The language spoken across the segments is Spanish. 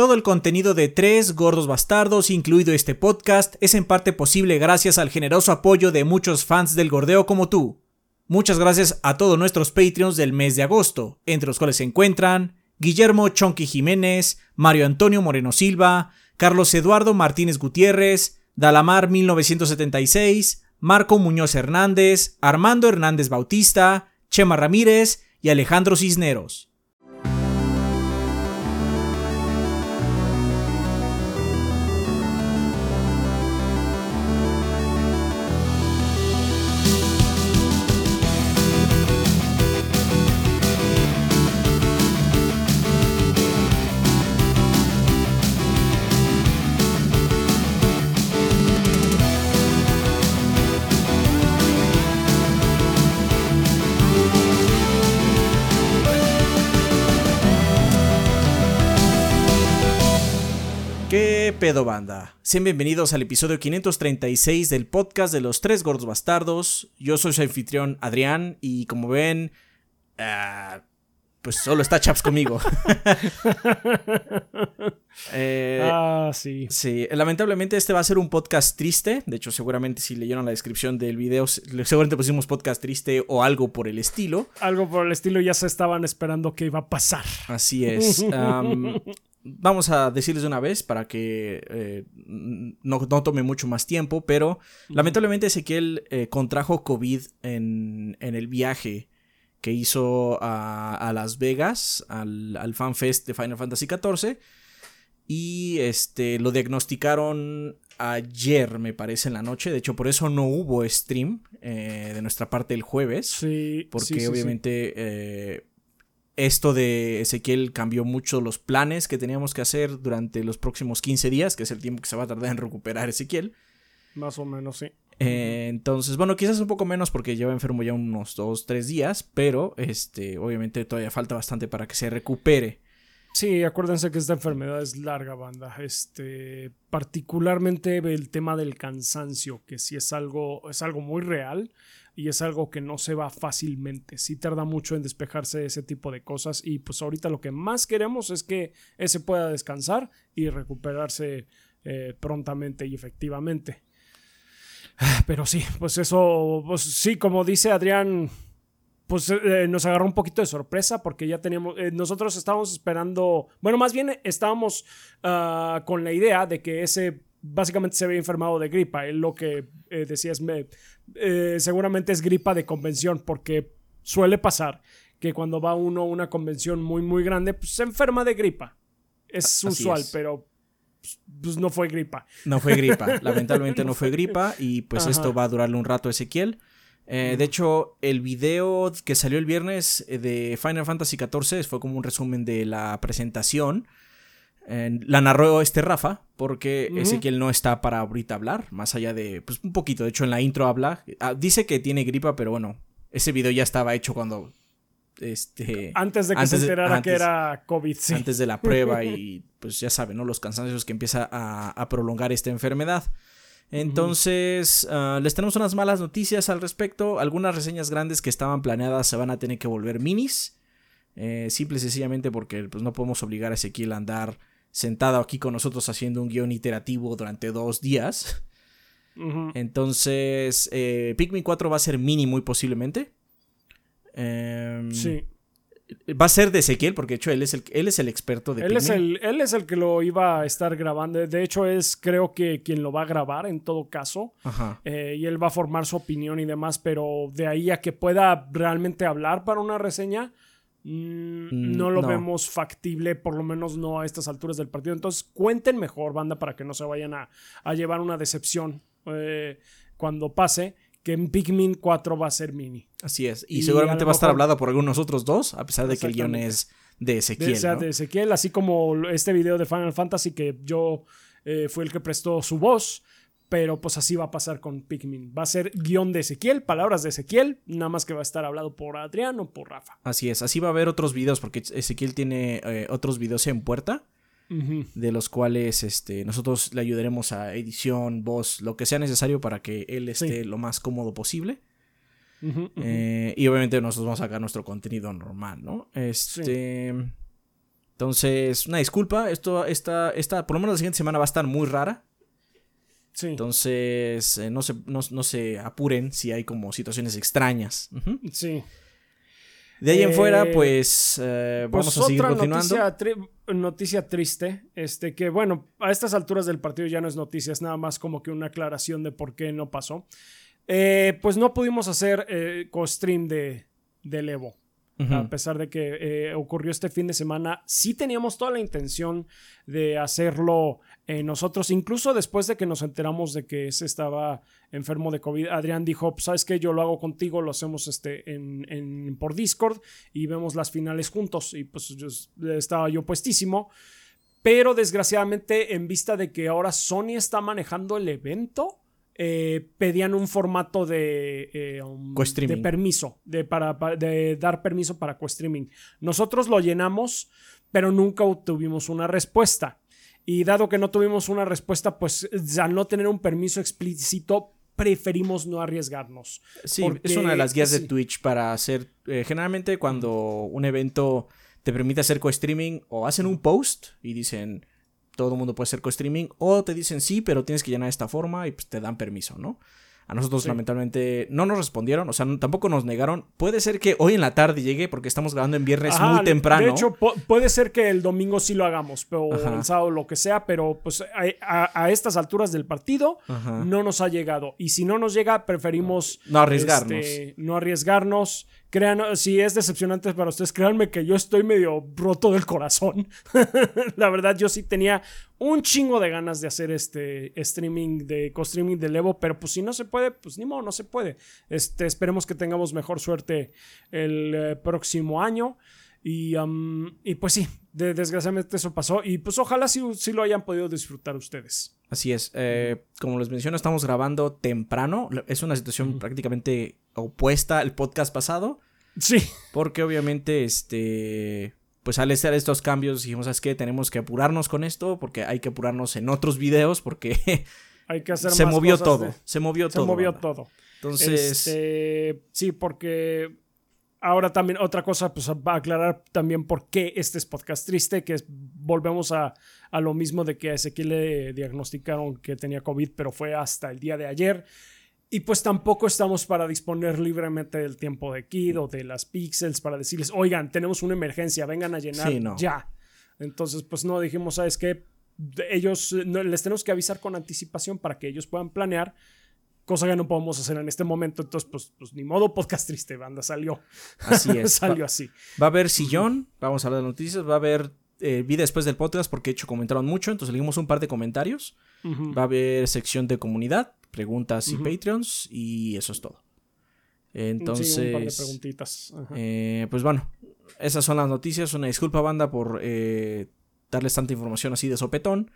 Todo el contenido de Tres Gordos Bastardos, incluido este podcast, es en parte posible gracias al generoso apoyo de muchos fans del gordeo como tú. Muchas gracias a todos nuestros Patreons del mes de agosto, entre los cuales se encuentran Guillermo Chonqui Jiménez, Mario Antonio Moreno Silva, Carlos Eduardo Martínez Gutiérrez, Dalamar 1976, Marco Muñoz Hernández, Armando Hernández Bautista, Chema Ramírez y Alejandro Cisneros. Pedo banda? Sean bienvenidos al episodio 536 del podcast de los tres gordos bastardos. Yo soy su anfitrión Adrián y como ven, ah, pues solo está Chaps conmigo. Eh, ah, sí. Sí, lamentablemente este va a ser un podcast triste. De hecho, seguramente si leyeron la descripción del video, seguramente pusimos podcast triste o algo por el estilo. Algo por el estilo ya se estaban esperando que iba a pasar. Así es. vamos a decirles de una vez para que eh, no, tome mucho más tiempo, pero lamentablemente Ezequiel eh, contrajo COVID en, el viaje que hizo a, Las Vegas, al, al FanFest de Final Fantasy XIV. Y este, lo diagnosticaron ayer, me parece, en la noche. De hecho, por eso no hubo stream eh, de nuestra parte el jueves. Sí. Porque obviamente esto de Ezequiel cambió mucho los planes que teníamos que hacer durante los próximos 15 días, que es el tiempo que se va a tardar en recuperar Ezequiel. Más o menos, sí. Eh, entonces, bueno, quizás un poco menos porque lleva enfermo ya unos 2, 3 días, pero este, obviamente todavía falta bastante para que se recupere. Sí, acuérdense que esta enfermedad es larga, banda. Este, particularmente el tema del cansancio, que sí es algo, es algo muy real y es algo que no se va fácilmente. Sí tarda mucho en despejarse ese tipo de cosas y pues ahorita lo que más queremos es que ese pueda descansar y recuperarse eh, prontamente y efectivamente. Pero sí, pues eso, pues sí, como dice Adrián, pues eh, nos agarró un poquito de sorpresa porque ya teníamos, eh, nosotros estábamos esperando, bueno, más bien estábamos ah, con la idea de que ese básicamente se había enfermado de gripa. Él lo que eh, decía es, seguramente es gripa de convención porque suele pasar que cuando va uno a una convención muy, muy grande, pues se enferma de gripa. Es usual, pero pues no fue gripa. No fue gripa, lamentablemente no fue gripa y pues esto va a durarle un rato a Ezequiel. Eh, de hecho, el video que salió el viernes eh, de Final Fantasy XIV fue como un resumen de la presentación. La narró este Rafa, porque Ezequiel no está para ahorita hablar, más allá de, pues un poquito, de hecho en la intro habla, ah, dice que tiene gripa, pero bueno, ese video ya estaba hecho cuando... Este, antes de que se enterara que era COVID, sí. Antes de la prueba y pues ya saben, ¿no? Los cansancios que empieza a prolongar esta enfermedad. Entonces, ah, les tenemos unas malas noticias al respecto. Algunas reseñas grandes que estaban planeadas se van a tener que volver minis. Eh, simple y sencillamente porque pues, no podemos obligar a Ezequiel a andar sentado aquí con nosotros haciendo un guion iterativo durante dos días. Entonces, eh, Pikmin 4 va a ser mini muy posiblemente. Em, sí. Va a ser de Ezequiel, porque de hecho él es el, él es el experto de él Es el, él es el que lo iba a estar grabando. De hecho, es creo que quien lo va a grabar en todo caso. Eh, y él va a formar su opinión y demás, pero de ahí a que pueda realmente hablar para una reseña, mm, mm, no lo vemos factible, por lo menos no a estas alturas del partido. Entonces, cuenten mejor, banda, para que no se vayan a, llevar una decepción eh, cuando pase que en Pikmin 4 va a ser mini. Así es. Y, seguramente va a estar hablado por algunos otros dos, a pesar de que el guion es de Ezequiel. sea, de Ezequiel, así como este video de Final Fantasy que yo eh, fue el que prestó su voz. Pero pues así va a pasar con Pikmin. Va a ser guion de Ezequiel, palabras de Ezequiel, nada más que va a estar hablado por Adrián o por Rafa. Así es, así va a haber otros videos porque Ezequiel tiene eh, otros videos en puerta de los cuales este, nosotros le ayudaremos a edición, voz, lo que sea necesario para que él esté lo más cómodo posible. Eh, y obviamente nosotros vamos a sacar nuestro contenido normal, ¿no? Este. Entonces, una disculpa, esto, esta, esta, por lo menos la siguiente semana va a estar muy rara. Sí. Entonces, eh, no, se, no, no se apuren si hay como situaciones extrañas. Sí. De ahí en Eh, fuera, pues eh, Pues vamos a seguir otra continuando. Noticia, tri- noticia triste, este que bueno, a estas alturas del partido ya no es noticia, es nada más como que una aclaración de por qué no pasó. Eh, pues no pudimos hacer eh, co-stream de, del Evo. A pesar de que eh, ocurrió este fin de semana, sí teníamos toda la intención de hacerlo eh, nosotros, incluso después de que nos enteramos de que ese estaba enfermo de COVID. Adrián dijo, pues, ¿sabes qué? Yo lo hago contigo, lo hacemos este, en, en- por Discord y vemos las finales juntos. Y pues yo, estaba yo puestísimo. Pero desgraciadamente, en vista de que ahora Sony está manejando el evento, eh, pedían un formato de, eh, um, de permiso, de, para, pa- de dar permiso para co-streaming. Nosotros lo llenamos, pero nunca tuvimos una respuesta. Y dado que no tuvimos una respuesta, pues al no tener un permiso explícito, preferimos no arriesgarnos. Sí, Porque- es una de las guías de. Twitch para hacer. eh, generalmente, cuando un evento te permite hacer co-streaming, o hacen un post y dicen todo el mundo puede hacer co-streaming, o te dicen sí, pero tienes que llenar de esta forma y pues te dan permiso, ¿no? A nosotros, Sí. lamentablemente, no nos respondieron, o sea, no- tampoco nos negaron. Puede ser que hoy en la tarde llegue, porque estamos grabando en viernes Ajá, muy temprano. De hecho, pu- puede ser que el domingo sí lo hagamos, pero Ajá. el sábado lo que sea, pero pues a, a- a estas alturas del partido Ajá. no nos ha llegado. Y si no nos llega, preferimos No arriesgarnos. este, no arriesgarnos. Crean, si es decepcionante para ustedes, créanme que yo estoy medio roto del corazón. La verdad, yo sí tenía un chingo de ganas de hacer este streaming de co-streaming de Evo, pero pues si no se puede, pues ni modo, no se puede. Este, esperemos que tengamos mejor suerte el eh, próximo año. Y, y pues sí, de- desgraciadamente eso pasó. Y pues ojalá sí, sí lo hayan podido disfrutar ustedes. Así es. eh, como les menciono, estamos grabando temprano. Es una situación prácticamente opuesta al podcast pasado. Sí, Porque obviamente, este. Pues al hacer estos cambios, dijimos, ¿sabes qué? Tenemos que apurarnos con esto. Porque hay que apurarnos en otros videos. Porque hay que hacer se más movió cosas todo. de- se movió se todo. movió banda. todo. Entonces. Este, sí, porque ahora también otra cosa, pues va a aclarar también por qué este es podcast triste, que es, volvemos a, a lo mismo de que a Ezequiel le diagnosticaron que tenía COVID, pero fue hasta el día de ayer. Y pues tampoco estamos para disponer libremente del tiempo de Kid o de las pixels para decirles, oigan, tenemos una emergencia, vengan a llenar Sí, no. ya. Entonces, pues no, dijimos, ¿sabes qué? Ellos no, les tenemos que avisar con anticipación para que ellos puedan planear cosa que no podemos hacer en este momento. Entonces, pues, pues ni modo, podcast triste, banda, salió. Así es. salió Va, así. va a haber sillón. Vamos a hablar de noticias. Va a haber eh, vida después del podcast. Porque de hecho comentaron mucho. Entonces leímos un par de comentarios. Va a haber sección de comunidad, preguntas y. Patreons. Y eso es todo. Sí, un par de Entonces. preguntitas. Eh, pues bueno, esas son las noticias. Una disculpa, banda, por eh, darles tanta información así de sopetón.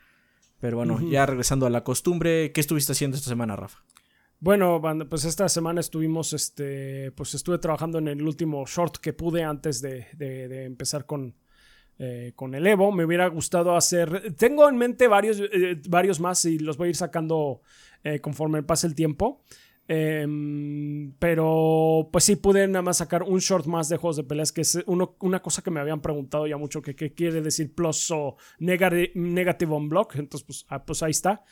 Pero bueno, ya regresando a la costumbre, ¿qué estuviste haciendo esta semana, Rafa? Bueno, pues esta semana estuvimos, este, pues estuve trabajando en el último short que pude antes de, de- de empezar con, eh, con el Evo. Me hubiera gustado hacer, tengo en mente varios, eh, varios más y los voy a ir sacando eh, conforme pase el tiempo. Em, pero pues sí pude nada más sacar un short más de juegos de peleas, que es uno- una cosa que me habían preguntado ya mucho, que qué quiere decir plus o negati- negative on block. Entonces, pues, ah, pues ahí está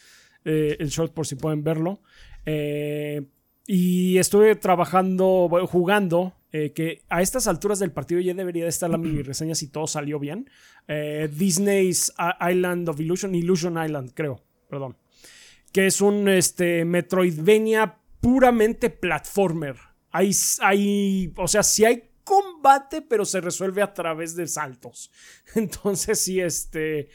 eh, el short por si pueden verlo. Eh, y estuve trabajando, jugando, eh, que a estas alturas del partido ya debería de estar la mini reseña si todo salió bien. Eh, Disney's Island of Illusion, Illusion Island, creo, perdón. Que es un este, Metroidvania puramente platformer. Hay, hay, o sea, sí hay combate, pero se resuelve a través de saltos. Entonces, sí, este,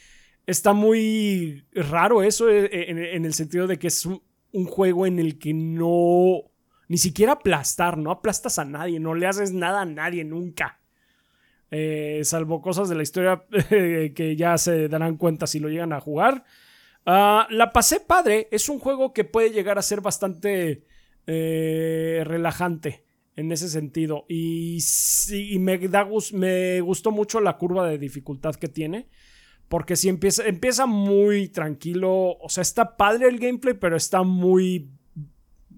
está muy raro eso eh, en, en el sentido de que es un, juego en el que no, ni siquiera aplastar, no aplastas a nadie, no le haces nada a nadie nunca. Eh, salvo cosas de la historia eh, que ya se darán cuenta si lo llegan a jugar. Ah, la pasé padre, es un juego que puede llegar a ser bastante eh, relajante en ese sentido. Y, y me, da, me gustó mucho la curva de dificultad que tiene. Porque si empieza, empieza muy tranquilo. O sea, está padre el gameplay, pero está muy.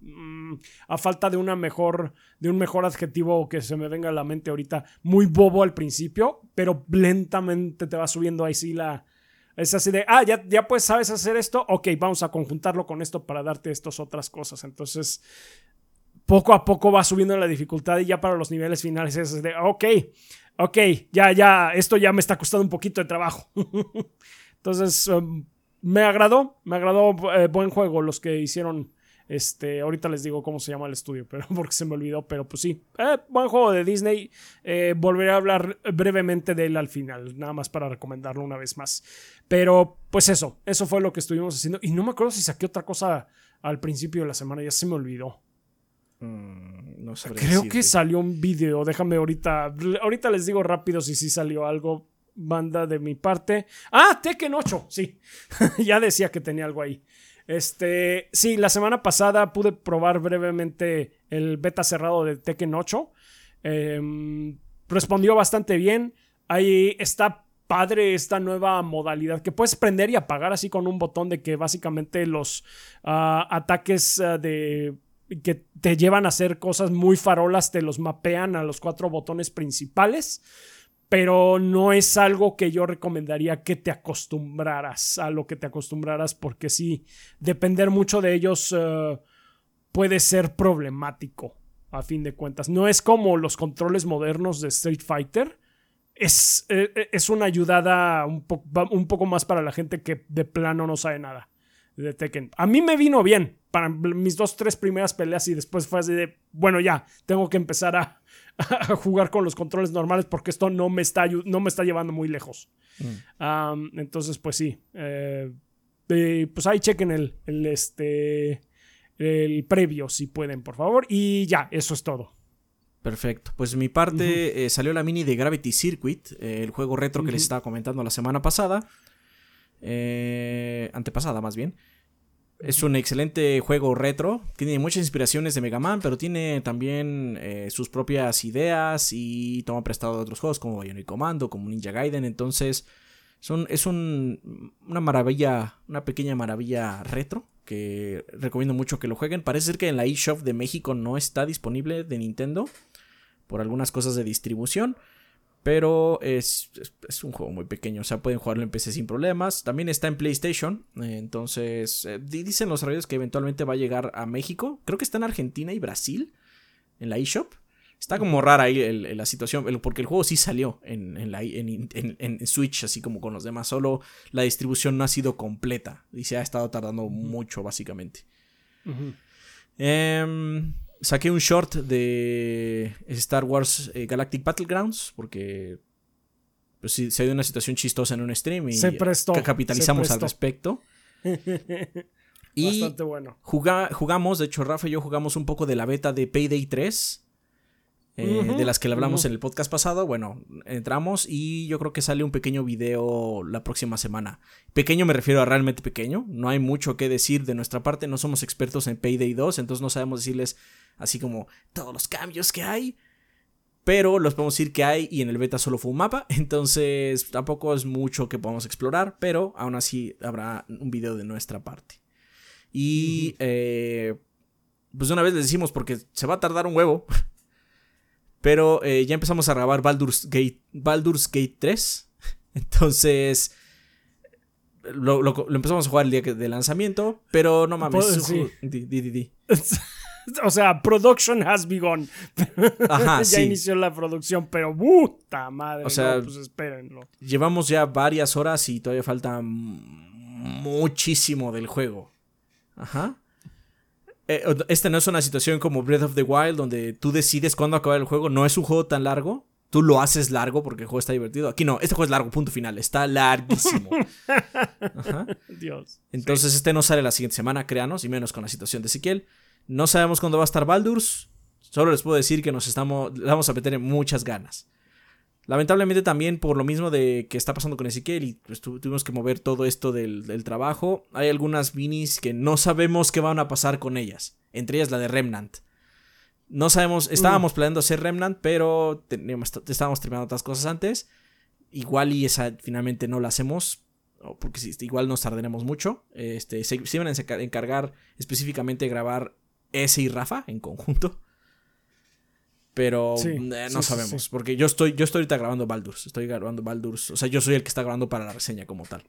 mm, a falta de una mejor, de un mejor adjetivo que se me venga a la mente ahorita, muy bobo al principio, pero lentamente te va subiendo ahí sí la, es así de, ah, ya, ya pues sabes hacer esto, ok, vamos a conjuntarlo con esto para darte estas otras cosas. Entonces, poco a poco va subiendo la dificultad y ya para los niveles finales es de, ok, ok, ya, ya, esto ya me está costando un poquito de trabajo. Entonces, um, me agradó, me agradó eh, buen juego los que hicieron. Este, ahorita les digo cómo se llama el estudio, pero porque se me olvidó, pero pues sí, eh, buen juego de Disney. Eh, volveré a hablar brevemente de él al final, nada más para recomendarlo una vez más. Pero pues eso, eso fue lo que estuvimos haciendo. Y no me acuerdo si saqué otra cosa al principio de la semana, ya se me olvidó. Mm, no Creo que salió un video, déjame ahorita, ahorita les digo rápido si sí salió algo, banda de mi parte. Ah, Tekken 8, sí. ya decía que tenía algo ahí. Este, sí, la semana pasada pude probar brevemente el beta cerrado de Tekken 8. Em, respondió bastante bien. Ahí está padre esta nueva modalidad que puedes prender y apagar así con un botón de que básicamente los ah, ataques ah, de que te llevan a hacer cosas muy farolas te los mapean a los cuatro botones principales pero no es algo que yo recomendaría que te acostumbraras a lo que te acostumbraras porque sí, depender mucho de ellos eh, puede ser problemático a fin de cuentas. No es como los controles modernos de Street Fighter. Es, eh, eh, es una ayudada un, un poco más para la gente que de plano no sabe nada de Tekken. A mí me vino bien para mis dos, tres primeras peleas y después fue así de, bueno, ya, tengo que empezar a, a jugar con los controles normales porque esto no me está, no me está llevando muy lejos. Mm. entonces, pues sí. Eh, pues ahí chequen el, el, este, el previo si pueden, por favor. Y ya, eso es todo. Perfecto. Pues mi parte eh, salió la mini de Gravity Circuit, eh, el juego retro que les estaba comentando la semana pasada. antepasada, más bien. Es un excelente juego retro. Tiene muchas inspiraciones de Mega Man, pero tiene también eh, sus propias ideas y toma prestado de otros juegos como Bionic Commando, como Ninja Gaiden. Entonces, son, es un, una maravilla, una pequeña maravilla retro que recomiendo mucho que lo jueguen. Parece ser que en la eShop de México no está disponible de Nintendo por algunas cosas de distribución. Pero es, un juego muy pequeño, o sea, pueden jugarlo en PC sin problemas. También está en PlayStation, entonces eh, dicen los radios que eventualmente va a llegar a México. Creo que está en Argentina y Brasil, en la eShop. Está como rara ahí la situación, porque el juego sí salió en, la, en, Switch, así como con los demás, solo la distribución no ha sido completa y se ha estado tardando mucho, básicamente. Saqué un short de Star Wars eh, Galactic Battlegrounds porque pues, se dio una situación chistosa en un stream y se prestó, capitalizamos al respecto. y Bastante bueno. jugamos, de hecho Rafa y yo jugamos un poco de la beta de Payday 3. Eh, de las que le hablamos en el podcast pasado. Bueno, entramos y yo creo que sale un pequeño video la próxima semana. Pequeño me refiero a realmente pequeño. No hay mucho que decir de nuestra parte. No somos expertos en Payday 2, entonces no sabemos decirles así como todos los cambios que hay. Pero los podemos decir que hay y en el beta solo fue un mapa. Entonces tampoco es mucho que podamos explorar. Pero aún así habrá un video de nuestra parte. Y eh, pues una vez les decimos porque se va a tardar un huevo. Pero eh, ya empezamos a grabar Baldur's Gate, Baldur's Gate 3. Entonces lo, empezamos a jugar el día de lanzamiento. Pero no mames. Di, di, di, o sea, production has begun. Ajá, ya inició la producción, pero puta madre. O sea, pues espérenlo. Llevamos ya varias horas y todavía falta muchísimo del juego. Ajá. Eh, esta no es una situación como Breath of the Wild donde tú decides cuándo acabar el juego. No es un juego tan largo. Tú lo haces largo porque el juego está divertido. Aquí no, este juego es largo, punto final. Está larguísimo. Ajá. Dios. Entonces, este no sale la siguiente semana, créanos, y menos con la situación de Ezequiel. No sabemos cuándo va a estar Baldur's. Solo les puedo decir que nos estamos, vamos a meter muchas ganas. Lamentablemente también por lo mismo de que está pasando con Ezequiel y pues, tuvimos que mover todo esto del, trabajo, hay algunas minis que no sabemos qué van a pasar con ellas. Entre ellas la de Remnant. No sabemos, mm. estábamos planeando hacer Remnant, pero teníamos, estábamos terminando otras cosas antes. Igual y esa finalmente no la hacemos porque igual nos tardaremos mucho. Este, se, se iban a encargar específicamente de grabar ese y Rafa en conjunto. Pero eh, no sabemos, porque yo estoy, yo estoy ahorita grabando Baldur's, estoy grabando Baldur's, o sea, yo soy el que está grabando para la reseña como tal.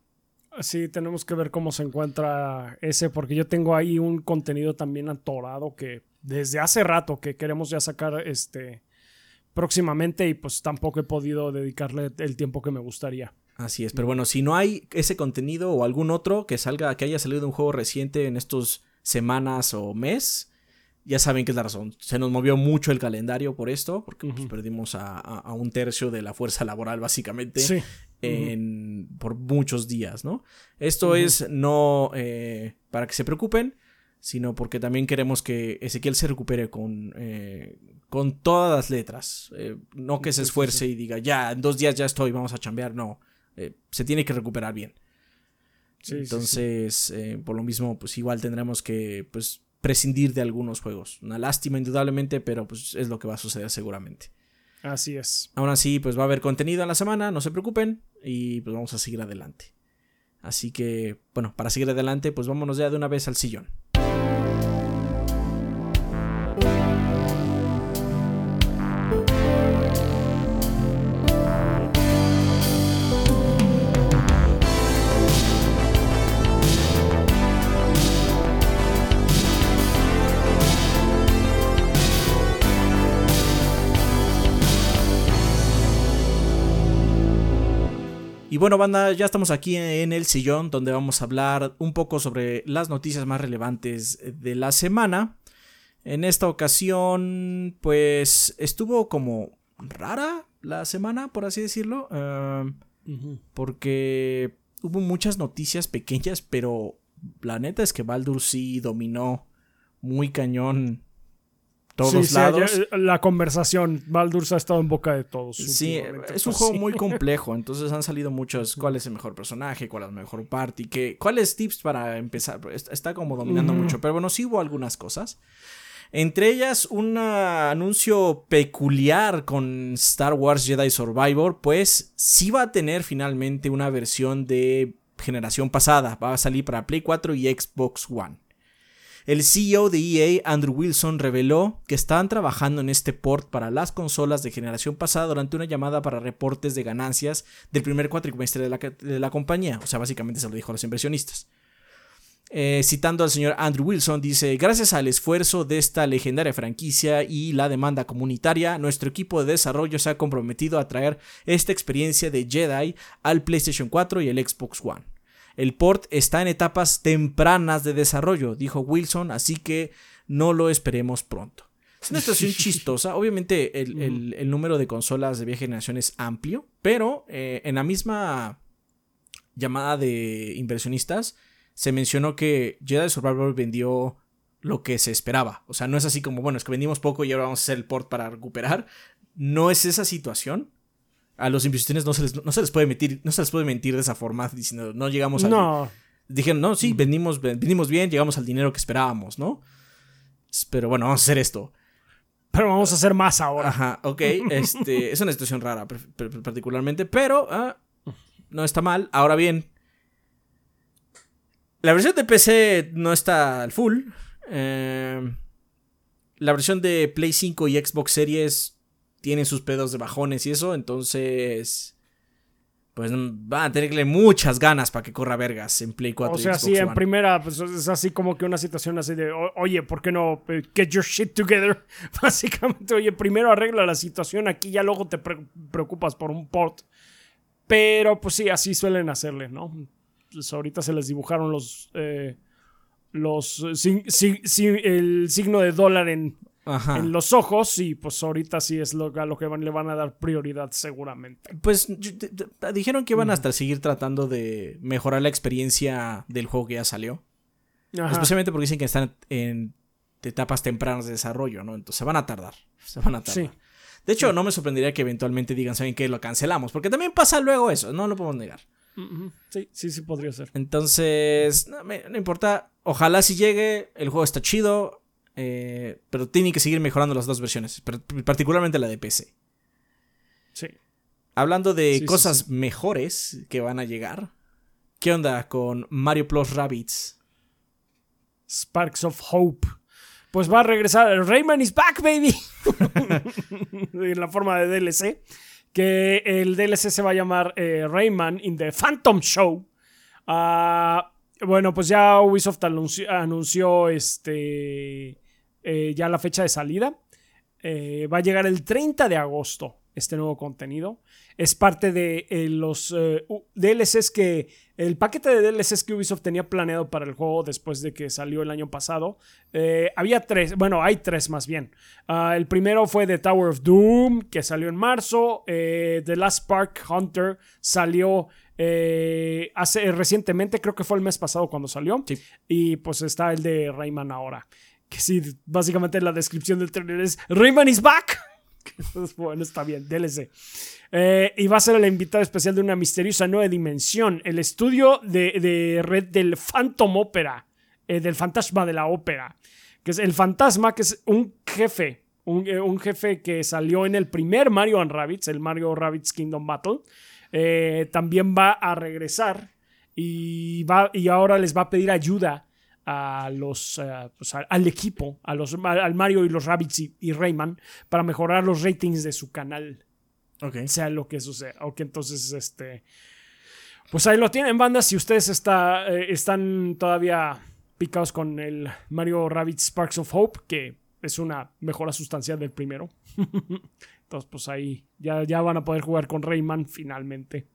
Sí, tenemos que ver cómo se encuentra ese, porque yo tengo ahí un contenido también atorado que desde hace rato que queremos ya sacar este próximamente y pues tampoco he podido dedicarle el tiempo que me gustaría. Así es, pero bueno, si no hay ese contenido o algún otro que salga, que haya salido de un juego reciente en estos semanas o mes, ya saben que es la razón. Se nos movió mucho el calendario por esto, porque pues, perdimos a, un tercio de la fuerza laboral básicamente en, por muchos días, ¿no? Esto es no eh, para que se preocupen, sino porque también queremos que Ezequiel se recupere con, eh, con todas las letras. Eh, no que se esfuerce y diga, ya, en dos días ya estoy, vamos a chambear, no. Se tiene que recuperar bien. Entonces, por lo mismo, pues igual tendremos que pues, prescindir de algunos juegos. Una lástima, indudablemente, pero pues es lo que va a suceder seguramente. Así es. Aún así, pues va a haber contenido en la semana, no se preocupen, y pues vamos a seguir adelante. Así que, bueno, para seguir adelante, pues vámonos ya de una vez al sillón. Bueno, banda, ya estamos aquí en el sillón donde vamos a hablar un poco sobre las noticias más relevantes de la semana. En esta ocasión, pues estuvo como rara la semana, por así decirlo. Em, porque hubo muchas noticias pequeñas, pero la neta es que Baldur sí dominó muy cañón todos lados. la conversación, Baldur's ha estado en boca de todos. Sí, es un juego muy complejo, entonces han salido muchos, cuál es el mejor personaje, cuál es la mejor parte, qué, cuáles tips para empezar. Está como dominando mucho, pero bueno, sí hubo algunas cosas. Entre ellas, un anuncio peculiar con Star Wars Jedi Survivor, pues sí va a tener finalmente una versión de generación pasada. Va a salir para Play 4 y Xbox One. El CEO de EA, Andrew Wilson, reveló que estaban trabajando en este port para las consolas de generación pasada durante una llamada para reportes de ganancias del primer cuatrimestre de la, compañía. O sea, básicamente se lo dijo a los inversionistas. Eh, citando al señor Andrew Wilson, dice, gracias al esfuerzo de esta legendaria franquicia y la demanda comunitaria, nuestro equipo de desarrollo se ha comprometido a traer esta experiencia de Jedi al PlayStation 4 y el Xbox One. El port está en etapas tempranas de desarrollo, dijo Wilson, así que no lo esperemos pronto. Es una situación chistosa. Obviamente el, número de consolas de vieja generación es amplio, pero eh, en la misma llamada de inversionistas se mencionó que Jedi Survivor vendió lo que se esperaba. O sea, no es así como, bueno, es que vendimos poco y ahora vamos a hacer el port para recuperar. No es esa situación a los inversionistas no se les, no se les puede mentir, no se les puede mentir de esa forma diciendo no llegamos al no. dijeron, no, sí, vendimos, vendimos bien, llegamos al dinero que esperábamos, ¿no? Pero bueno, vamos a hacer esto. Pero vamos a hacer más ahora. Ajá, ok. Este, es una situación rara, particularmente, pero ah, no está mal. Ahora bien, la versión de PC no está al full. Eh, la versión de Play 5 y Xbox Series tienen sus pedos de bajones y eso, entonces pues van a tenerle muchas ganas para que corra vergas en Play 4. O sea, sí, en primera, pues es así como que una situación así de, oye, ¿por qué no eh, get your shit together? Básicamente, oye, primero arregla la situación aquí, ya luego te preocupas por un port. Pero pues sí, así suelen hacerle, ¿no? Pues ahorita se les dibujaron los... Eh, los el signo de dólar en en los ojos y pues ahorita sí es lo, a lo que le van a dar prioridad seguramente. Pues dijeron que iban hasta seguir tratando de mejorar la experiencia del juego que ya salió. Especialmente porque dicen que están en etapas tempranas de desarrollo, ¿no? Entonces se van a tardar. Se van a tardar. De hecho, no me sorprendería que eventualmente digan, ¿saben qué? Lo cancelamos. Porque también pasa luego eso, no lo podemos negar. Sí, sí, sí podría ser. Entonces, no, no importa. Ojalá si llegue, el juego está chido. Eh, pero tienen que seguir mejorando las dos versiones, particularmente la de PC. Sí. Hablando de cosas mejores que van a llegar, ¿qué onda con Mario Plus Rabbits? Sparks of Hope. pues va a regresar. Rayman is back, baby. en la forma de DLC. Que el DLC se va a llamar eh, Rayman in the Phantom Show. Ah, bueno, pues ya Ubisoft anunció, este, eh, ya la fecha de salida. Eh, va a llegar el 30 de agosto este nuevo contenido. Es parte de los DLCs que el paquete de DLCs que Ubisoft tenía planeado para el juego después de que salió el año pasado, eh, había tres, bueno, hay tres más bien. Ah, el primero fue The Tower of Doom, que salió en marzo. Eh, The Last Spark Hunter salió eh, hace, recientemente, creo que fue el mes pasado cuando salió. Y pues está el de Rayman ahora. Que sí, básicamente la descripción del trailer es Rayman is back. bueno, está bien, DLC. Eh, y va a ser el invitado especial de una misteriosa nueva dimensión, el estudio de, red del Phantom Opera, eh, del fantasma de la ópera, que es el fantasma, que es un jefe, un, eh, jefe que salió en el primer Mario and Rabbids, el Mario Rabbids Kingdom Battle, también va a regresar y, va, y ahora les va a pedir ayuda a los, pues, al equipo, a los, al Mario y los Rabbids y Rayman para mejorar los ratings de su canal sea lo que suceda. Ok, entonces, este. Pues ahí lo tienen, banda. Si ustedes está, eh, están todavía picados con el Mario Rabbit Sparks of Hope, que es una mejora sustancial del primero. Entonces, pues ahí ya, ya van a poder jugar con Rayman finalmente.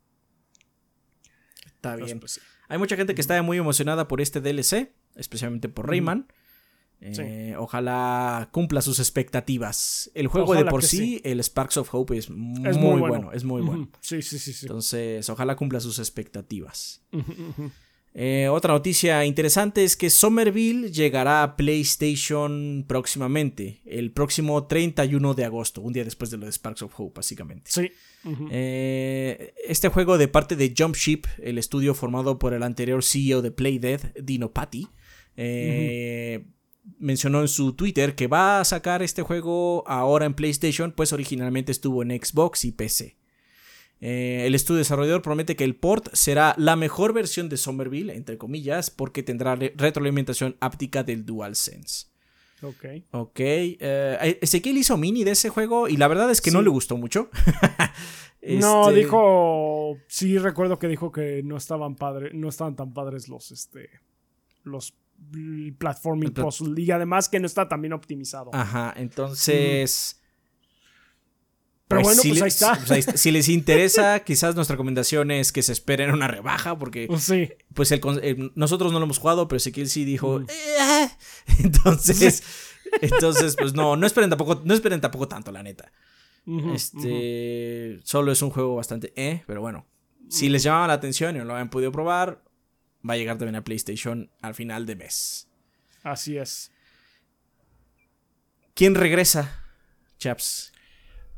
Está bien. Pues, Hay mucha gente que está muy emocionada por este DLC, especialmente por Rayman. Eh, ojalá cumpla sus expectativas. El juego de por sí, el Sparks of Hope, es muy, bueno. Es muy bueno. Sí, sí, sí, sí. Entonces, ojalá cumpla sus expectativas. Eh, otra noticia interesante es que Somerville llegará a PlayStation próximamente, el próximo 31 de agosto, un día después de lo de Sparks of Hope, básicamente. Sí. Eh, este juego de parte de Jumpship, el estudio formado por el anterior CEO de Playdead, Dino Patti, eh, mencionó en su Twitter que va a sacar este juego ahora en PlayStation, pues originalmente estuvo en Xbox y PC. Eh, el estudio desarrollador promete que el port será la mejor versión de Somerville, entre comillas, porque tendrá retroalimentación áptica del DualSense. Ok. Ok. Eh, Ezequiel hizo mini de ese juego y la verdad es que no le gustó mucho. No, este dijo. Sí, recuerdo que dijo que no estaban padres, no estaban tan padres los, este, los platforming puzzle y además que no está tan bien optimizado. Ajá, entonces... Pero pues bueno, pues, ahí está. Pues si les interesa, quizás nuestra recomendación es que se esperen una rebaja, porque pues sí. pues el, nosotros no lo hemos jugado, pero Ezequiel sí dijo. Eh". entonces, entonces, pues no, no esperen tampoco, no esperen tampoco tanto, la neta. este solo es un juego bastante eh, pero bueno. Si les llamaba la atención y no lo habían podido probar, va a llegar también a PlayStation al final de mes. Así es. ¿Quién regresa, chaps?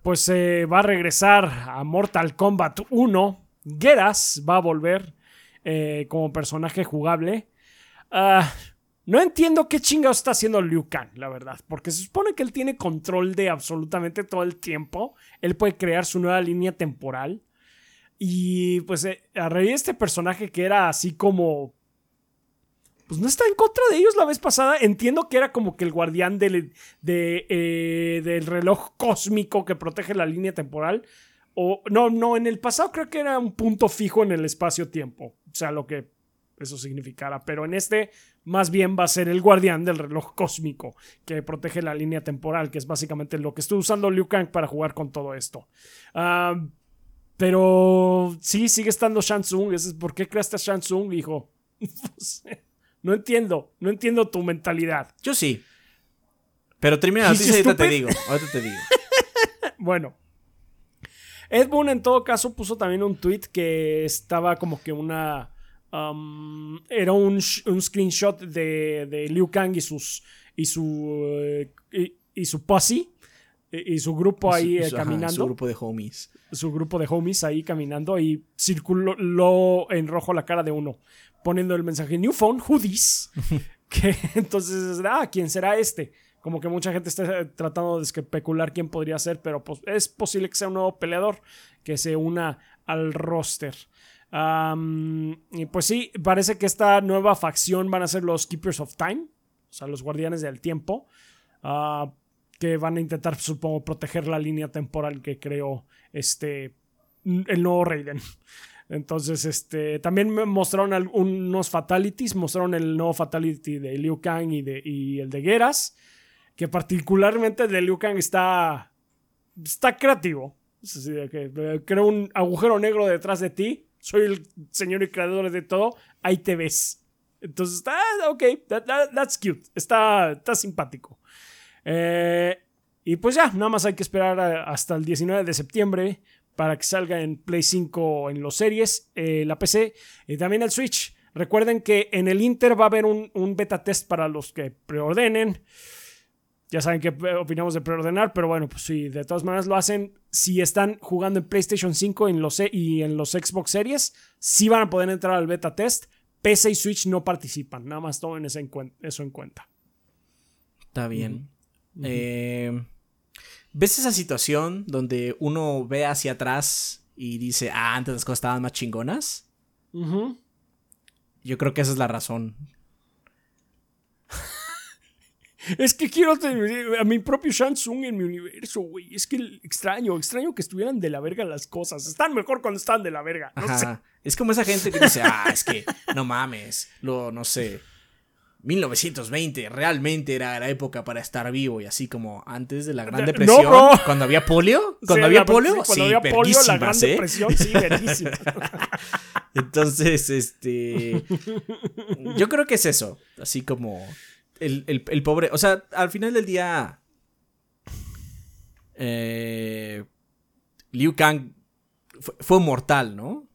Pues eh, va a regresar a Mortal Kombat 1. Geras va a volver eh, como personaje jugable. Ah, no entiendo qué chingados está haciendo Liu Kang, la verdad, porque se supone que él tiene control de absolutamente todo el tiempo. Él puede crear su nueva línea temporal. Y pues eh, a raíz de este personaje que era así como... Pues no está en contra de ellos la vez pasada. Entiendo que era como que el guardián del, eh, del reloj cósmico que protege la línea temporal. O no, no, en el pasado creo que era un punto fijo en el espacio-tiempo. O sea, lo que eso significara. Pero en este, más bien va a ser el guardián del reloj cósmico que protege la línea temporal, que es básicamente lo que estoy usando Liu Kang para jugar con todo esto. Ah... Pero sí, sigue estando Shansung. ¿Por qué creaste a Shansung, hijo? no entiendo. No entiendo tu mentalidad. Yo sí. Pero termina noticia ahorita te digo. Ahorita te digo. bueno. Ed Boon en todo caso puso también un tweet que estaba como que una... Um, era un, un, screenshot de, de Liu Kang y sus... y su... Eh, y, y su posse y su grupo ahí eh, caminando. su grupo de homies. Su grupo de homies ahí caminando y circuló en rojo la cara de uno, poniendo el mensaje New Phone, who que entonces, ah, ¿quién será este? Como que mucha gente está tratando de especular quién podría ser, pero pues, es posible que sea un nuevo peleador que se una al roster. y pues sí, parece que esta nueva facción van a ser los Keepers of Time. o sea, los guardianes del tiempo, ah, que van a intentar, supongo, proteger la línea temporal que creó este, el nuevo Raiden. Entonces, este, también me mostraron unos fatalities, mostraron el nuevo fatality de Liu Kang y, de, y el de Geras, que particularmente de Liu Kang está, está creativo. Es así de que eh, creo un agujero negro detrás de ti, soy el señor y creador de todo, ahí te ves. Entonces, está, ok, that's cute, está, está simpático. Eh, y pues ya, nada más hay que esperar hasta el 19 de septiembre para que salga en Play 5 en los series, eh, la PC y también el Switch. Recuerden que en el Inter va a haber un, beta test para los que preordenen. Ya saben que opinamos de preordenar, pero bueno, pues sí, de todas maneras lo hacen. Si están jugando en PlayStation 5 en los, e, y en los Xbox Series, sí van a poder entrar al beta test. PC y Switch no participan, nada más tomen eso en cuenta. Está bien. Eh, ¿Ves esa situación donde uno ve hacia atrás y dice, ah, antes las cosas estaban más chingonas? Yo creo que esa es la razón. es que quiero tener a mi propio Shansung en mi universo, güey. Es que extraño, extraño que estuvieran de la verga las cosas. Están mejor cuando están de la verga. Es como esa gente que dice, ah, es que no mames, lo, no sé 1920 realmente era la época para estar vivo y así como antes de la Gran Depresión, cuando había polio, cuando había polio, sí, había polio, la Gran ¿eh? Depresión, sí, Entonces, este, yo creo que es eso, así como el, pobre, o sea, al final del día, eh, Liu Kang fue, fue mortal, ¿no?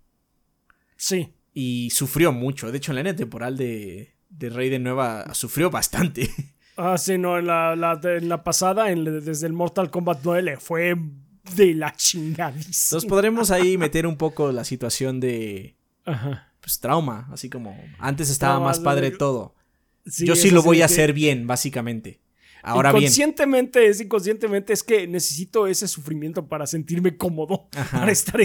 Sí. Y sufrió mucho. De hecho, en la línea temporal de, de Rey de Nueva sufrió bastante. Ah, sí, no, en la, en la pasada, desde el Mortal Kombat 9 fue de la chingadísima. Entonces podremos ahí meter un poco la situación de Pues, trauma, así como antes estaba más padre todo. Yo sí lo voy a hacer bien, básicamente. Ahora inconscientemente, bien. es inconscientemente, es que necesito ese sufrimiento para sentirme cómodo, para estar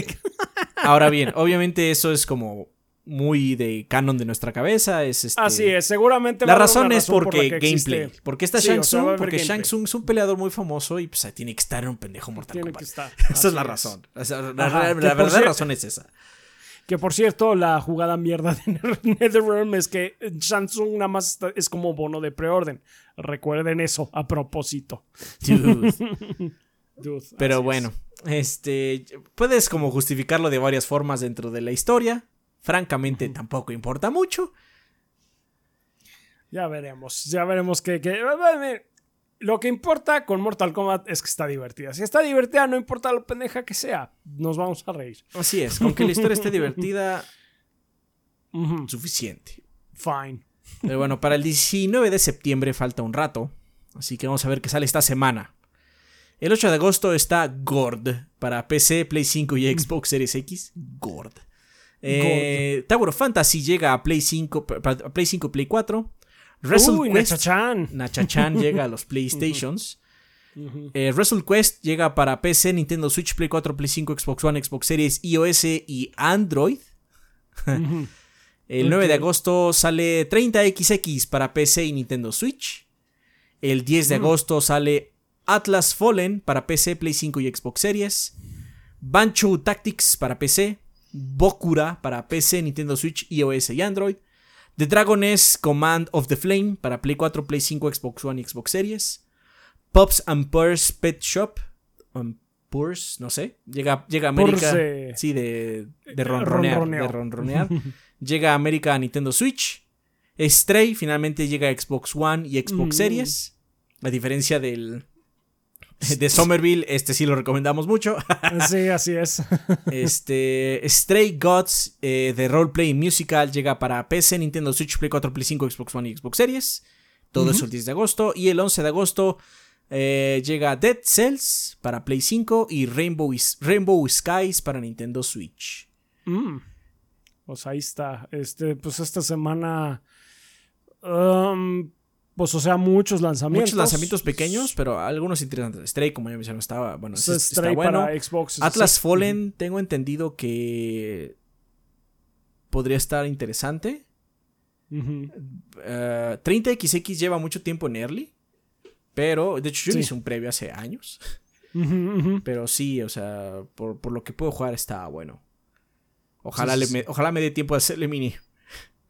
Ahora bien, obviamente eso es como muy de canon de nuestra cabeza. Es este... Así es, seguramente. La razón es porque gameplay. Porque está Shang Tsung, porque Shang Tsung es un peleador muy famoso y pues tiene que estar en un pendejo Mortal Kombat. esa es la razón. la, verdadera razón es esa. Que por cierto, la jugada mierda de NetherRealm es que Shang Tsung nada más es como bono de preorden. Recuerden eso a propósito. Pero bueno, este puedes como justificarlo de varias formas dentro de la historia. Francamente, tampoco importa mucho. Ya veremos, ya veremos que, Lo que importa con Mortal Kombat es que está divertida. Si está divertida, no importa lo pendeja que sea, nos vamos a reír. Así es, con que la historia esté divertida, suficiente. Fine. Pero bueno, para el 19 de septiembre falta un rato, así que vamos a ver qué sale esta semana. El 8 de agosto está Gord para PC, Play 5 y Xbox Series X. Gord. Eh, Tower of Fantasy llega a Play 5, Play 5 Play 4. Wrestle Quest, Nachachan. Nachachan llega a los PlayStations. Eh, Wrestle Quest llega para PC, Nintendo Switch, Play 4, Play 5, Xbox One, Xbox Series, iOS y Android. El 9 de agosto sale 30XX para PC y Nintendo Switch. El 10 de agosto sale Atlas Fallen para PC, Play 5 y Xbox Series. Bancho Tactics para PC. Bokura para PC, Nintendo Switch, iOS y Android. The Dragon S Command of the Flame para Play 4, Play 5, Xbox One y Xbox Series. Pops and Purse Pet Shop. Um, no sé. Llega, llega a América. Sí, de, de ronronear. llega a América a Nintendo Switch. Stray finalmente llega a Xbox One y Xbox mm. Series. A diferencia del, de Somerville, este sí lo recomendamos mucho. sí, así es. este, Stray Gods eh, de Roleplay Musical llega para PC, Nintendo Switch, Play 4, Play 5, Xbox One y Xbox Series. Todo eso el 10 de agosto. Y el 11 de agosto eh, llega Dead Cells para Play 5 y Rainbow, Rainbow Skies para Nintendo Switch. Mm. Pues ahí está. Este, pues esta semana. Um, pues, o sea, muchos lanzamientos. Muchos lanzamientos pequeños, pero algunos interesantes. Stray, como ya mencioné, estaba. Bueno, está bueno. Para Xbox. Atlas Fallen, tengo entendido que. Podría estar interesante. 30XX lleva mucho tiempo en early. Pero, de hecho, yo hice un previo hace años. Pero sí, o sea, por, lo que puedo jugar está bueno. Ojalá, me, ojalá me dé tiempo de hacerle mini.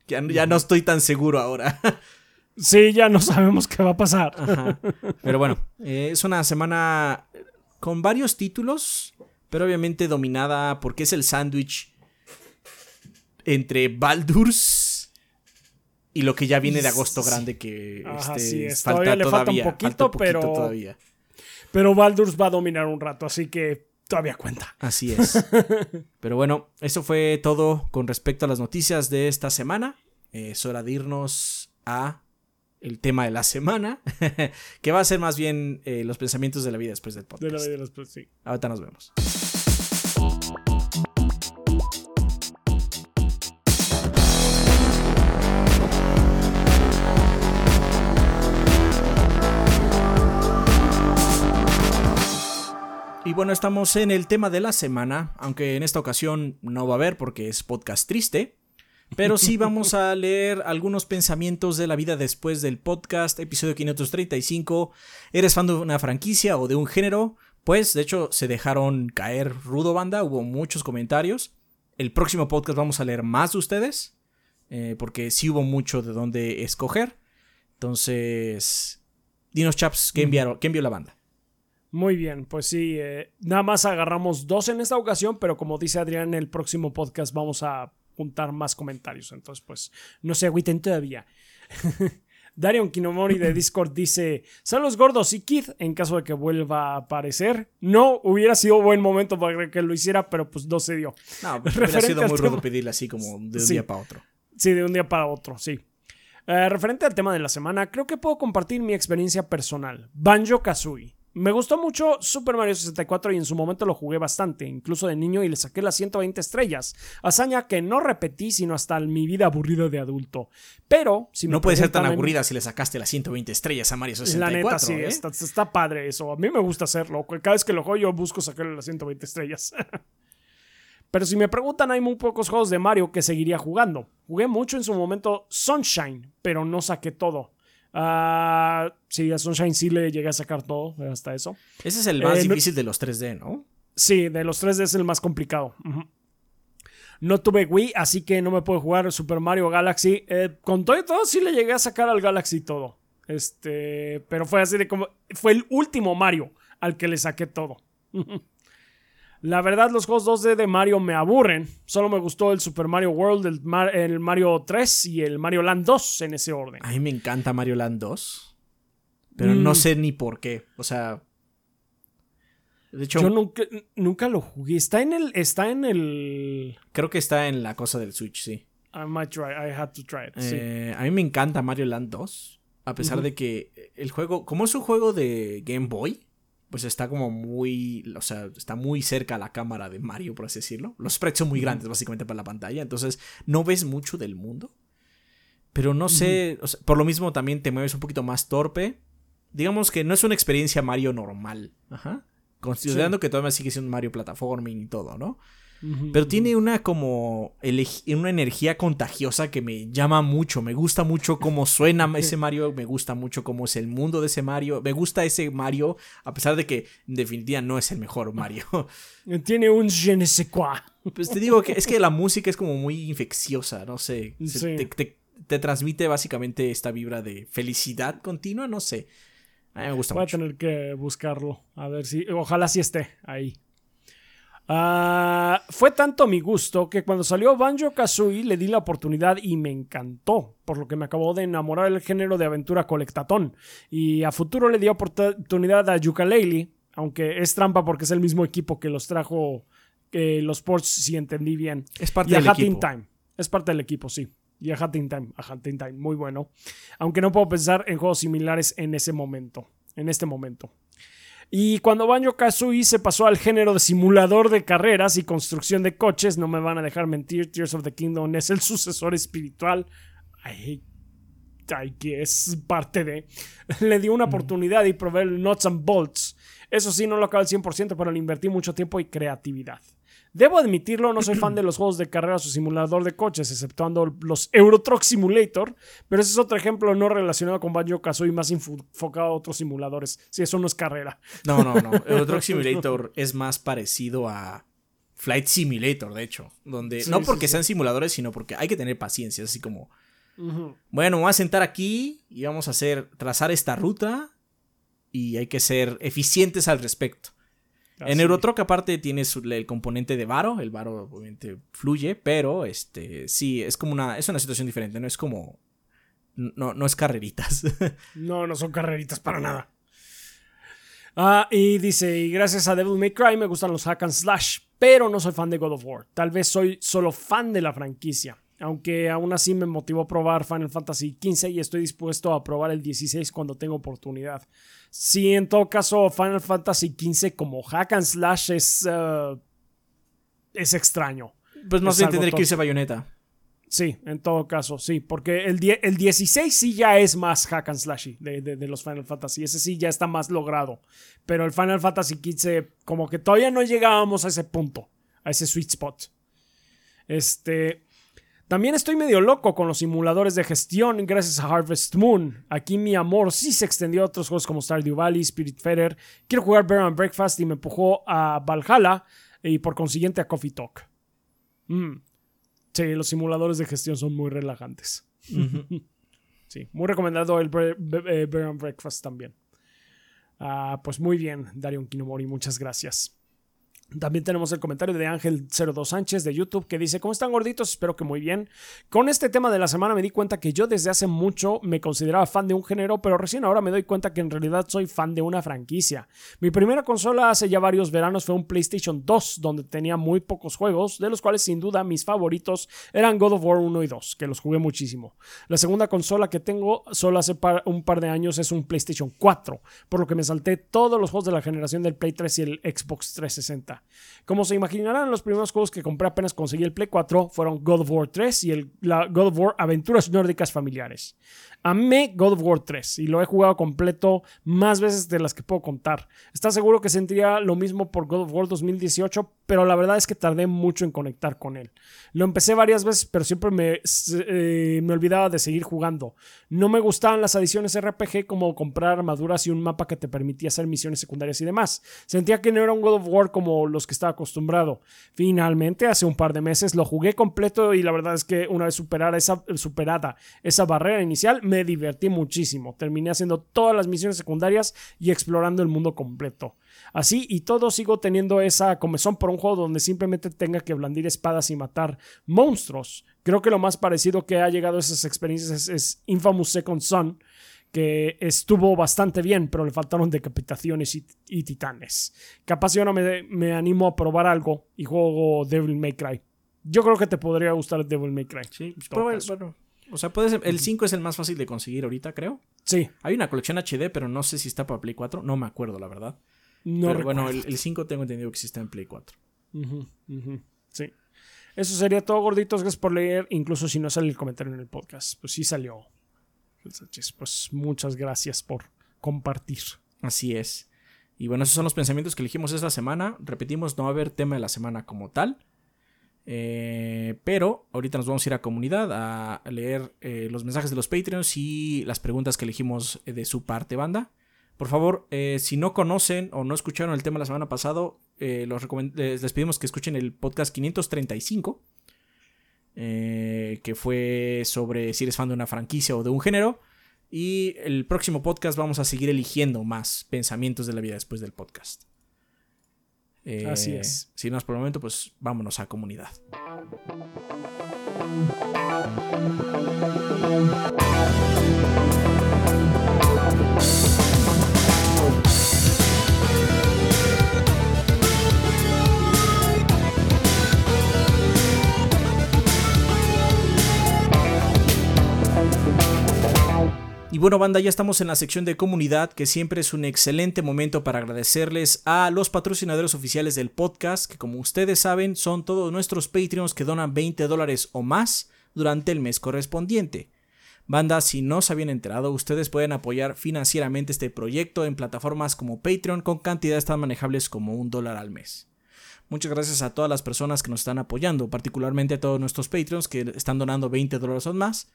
Ya, ya no estoy tan seguro ahora. Sí, ya no sabemos qué va a pasar. Pero bueno, eh, es una semana con varios títulos, pero obviamente dominada porque es el sándwich entre Baldur's y lo que ya viene de agosto grande que este, falta todavía, le falta un poquito, pero todavía. pero Baldur's va a dominar un rato, así que todavía cuenta. Así es. pero bueno, eso fue todo con respecto a las noticias de esta semana. es hora de irnos a el tema de la semana, que va a ser más bien eh, los pensamientos de la vida después del podcast. De la vida después, sí. Ahorita nos vemos. Y bueno, estamos en el tema de la semana, aunque en esta ocasión no va a haber porque es podcast triste. Pero sí vamos a leer algunos pensamientos de la vida después del podcast, episodio 535. ¿Eres fan de una franquicia o de un género? Pues de hecho se dejaron caer rudo banda, hubo muchos comentarios. El próximo podcast vamos a leer más de ustedes, eh, porque sí hubo mucho de dónde escoger. Entonces, dinos chaps, ¿qué, enviaron, ¿qué envió la banda? Muy bien, pues sí, eh, nada más agarramos dos en esta ocasión, pero como dice Adrián, en el próximo podcast vamos a juntar más comentarios. Entonces, pues, no se agüiten todavía. Darion Kinomori de Discord dice: Saludos gordos y Keith, en caso de que vuelva a aparecer. No hubiera sido buen momento para que lo hiciera, pero pues no se dio. No, pues, hubiera sido muy rudo pedirle así como de un día para otro. Sí, de un día para otro, sí. Eh, referente al tema de la semana, creo que puedo compartir mi experiencia personal. Banjo Kazooie. Me gustó mucho Super Mario 64 y en su momento lo jugué bastante, incluso de niño y le saqué las 120 estrellas, hazaña que no repetí sino hasta mi vida aburrida de adulto. Pero, si No puede ser tan aburrida si le sacaste las 120 estrellas a Mario 64. La neta, sí, ¿eh? está, padre eso. A mí me gusta hacerlo. Cada vez que lo juego yo busco sacarle las 120 estrellas. Pero si me preguntan, hay muy pocos juegos de Mario que seguiría jugando. Jugué mucho en su momento Sunshine, pero no saqué todo. Uh, sí, a Sunshine sí le llegué a sacar todo, hasta eso. Ese es el más eh, difícil de los 3D, ¿no? Sí, de los 3D es el más complicado. No tuve Wii, así que no me puedo jugar Super Mario Galaxy. Eh, con todo y todo, sí le llegué a sacar al Galaxy todo. Este, pero fue así de como. Fue el último Mario al que le saqué todo. La verdad, los juegos 2D de Mario me aburren. Solo me gustó el Super Mario World, el, Mario 3 y el Mario Land 2 en ese orden. A mí me encanta Mario Land 2. Pero no mm. sé ni por qué. O sea. De hecho. Yo nunca, nunca, lo jugué. Está en el. Está en el. Creo que está en la cosa del Switch, sí. I might try. I had to try it. Eh, a mí me encanta Mario Land 2. A pesar de que el juego. Como es un juego de Game Boy pues está como muy, o sea, está muy cerca a la cámara de Mario, por así decirlo. Los sprites son muy grandes, básicamente, para la pantalla, entonces no ves mucho del mundo. Pero no sé, por lo mismo también te mueves un poquito más torpe. Digamos que no es una experiencia Mario normal, ajá. Considerando que todavía sigue siendo Mario platforming y todo, ¿no? Pero tiene una como una energía contagiosa que me llama mucho. Me gusta mucho cómo suena ese Mario. Me gusta mucho cómo es el mundo de ese Mario. Me gusta ese Mario, a pesar de que en definitiva no es el mejor Mario. Tiene un je ne sais quoi. Pues te digo que es que la música es como muy infecciosa, no sé. te, transmite básicamente esta vibra de felicidad continua, no sé. A mí me gusta Voy a tener que buscarlo. A ver si. Ojalá sí esté ahí. Ah, fue tanto mi gusto que cuando salió Banjo Kazooie le di la oportunidad y me encantó, por lo que me acabó de enamorar el género de aventura colectatón. Y a futuro le di oportunidad a Yooka-Laylee, aunque es trampa porque es el mismo equipo que los trajo los ports, si entendí bien. Es parte del equipo. Time. Es parte del equipo, sí. Y a Hatting Time, a Time, muy bueno. Aunque no puedo pensar en juegos similares en ese momento, en este momento. Y cuando Banjo Kazooie se pasó al género de simulador de carreras y construcción de coches, no me van a dejar mentir, Tears of the Kingdom es el sucesor espiritual. Ay, ay que es parte de. Le di una oportunidad y probé el Nuts and Bolts. Eso sí, no lo acabé al 100%, pero le invertí mucho tiempo y creatividad. Debo admitirlo, no soy fan de los juegos de carreras o simulador de coches, exceptuando los Euro Truck Simulator, pero ese es otro ejemplo no relacionado con Banjo Kazooie, más enfocado a otros simuladores. Si eso no es carrera. No, no, no. Euro Truck Simulator es más parecido a Flight Simulator, de hecho, donde no porque sean simuladores, sino porque hay que tener paciencia, así como bueno, vamos a sentar aquí y vamos a hacer trazar esta ruta y hay que ser eficientes al respecto. En Eurotroc aparte tienes el componente de varo, el varo obviamente fluye, pero este sí, es como una es una situación diferente, no es como no, no es carreritas. no, no son carreritas para nada. Ah, y dice, y gracias a Devil May Cry me gustan los hack and slash, pero no soy fan de God of War. Tal vez soy solo fan de la franquicia aunque aún así me motivó a probar Final Fantasy XV y estoy dispuesto a probar el 16 cuando tenga oportunidad. Si en todo caso Final Fantasy XV como hack and slash es, eh, es extraño. Pues más bien tendré que irse bayoneta. Sí, en todo caso, sí, porque el, el 16 sí ya es más hack and slashy de, de, los Final Fantasy, ese sí ya está más logrado, pero el Final Fantasy XV como que todavía no llegábamos a ese punto, a ese sweet spot. Este, también estoy medio loco con los simuladores de gestión gracias a Harvest Moon. Aquí mi amor sí se extendió a otros juegos como Stardew Valley, Spirit Feather. Quiero jugar Bear and Breakfast y me empujó a Valhalla y por consiguiente a Coffee Talk. Mm. Sí, los simuladores de gestión son muy relajantes. sí, muy recomendado el eh, Bear and Breakfast también. Ah, pues muy bien, Darion Kinomori, muchas gracias. También tenemos el comentario de Ángel02 Sánchez de YouTube que dice, ¿cómo están gorditos? Espero que muy bien. Con este tema de la semana me di cuenta que yo desde hace mucho me consideraba fan de un género, pero recién ahora me doy cuenta que en realidad soy fan de una franquicia. Mi primera consola hace ya varios veranos fue un PlayStation 2, donde tenía muy pocos juegos, de los cuales sin duda mis favoritos eran God of War 1 y 2, que los jugué muchísimo. La segunda consola que tengo solo hace un par de años es un PlayStation 4, por lo que me salté todos los juegos de la generación del Play 3 y el Xbox 360. Como se imaginarán, los primeros juegos que compré apenas conseguí el Play 4 fueron God of War 3 y el la God of War Aventuras Nórdicas Familiares. Amé God of War 3 y lo he jugado completo más veces de las que puedo contar. Está seguro que sentiría lo mismo por God of War 2018, pero la verdad es que tardé mucho en conectar con él. Lo empecé varias veces, pero siempre me, eh, me olvidaba de seguir jugando. No me gustaban las adiciones RPG como comprar armaduras y un mapa que te permitía hacer misiones secundarias y demás. Sentía que no era un God of War como los que estaba acostumbrado. Finalmente, hace un par de meses lo jugué completo y la verdad es que una vez superada esa, superada esa barrera inicial, me divertí muchísimo. Terminé haciendo todas las misiones secundarias y explorando el mundo completo. Así y todo sigo teniendo esa comezón por un juego donde simplemente tenga que blandir espadas y matar monstruos. Creo que lo más parecido que ha llegado a esas experiencias es, Infamous Second Son, que estuvo bastante bien, pero le faltaron decapitaciones y, titanes. Capaz yo no me, me, animo a probar algo y juego Devil May Cry. Yo creo que te podría gustar Devil May Cry. Sí, bueno, o sea, puede ser, el 5 es el más fácil de conseguir ahorita, creo. Sí. Hay una colección HD, pero no sé si está para Play 4. No me acuerdo, la verdad. No pero bueno, el, 5 tengo entendido que sí está en Play 4. Sí. Eso sería todo, gorditos. Gracias por leer, incluso si no sale el comentario en el podcast. Pues sí salió. Pues muchas gracias por compartir. Así es. Y bueno, esos son los pensamientos que elegimos esta semana. Repetimos, no va a haber tema de la semana como tal. Eh, pero ahorita nos vamos a ir a comunidad a leer eh, los mensajes de los Patreons y las preguntas que elegimos de su parte, banda. Por favor, eh, si no conocen o no escucharon el tema la semana pasada, les pedimos que escuchen el podcast 535, que fue sobre si eres fan de una franquicia o de un género. Y el próximo podcast vamos a seguir eligiendo más pensamientos de la vida después del podcast. Así eh, es. Sin más por el momento, pues vámonos a comunidad. Y bueno, banda, ya estamos en la sección de comunidad, que siempre es un excelente momento para agradecerles a los patrocinadores oficiales del podcast, que como ustedes saben, son todos nuestros Patreons que donan 20 dólares o más durante el mes correspondiente. Banda, si no se habían enterado, ustedes pueden apoyar financieramente este proyecto en plataformas como Patreon con cantidades tan manejables como un dólar al mes. Muchas gracias a todas las personas que nos están apoyando, particularmente a todos nuestros Patreons que están donando 20 dólares o más.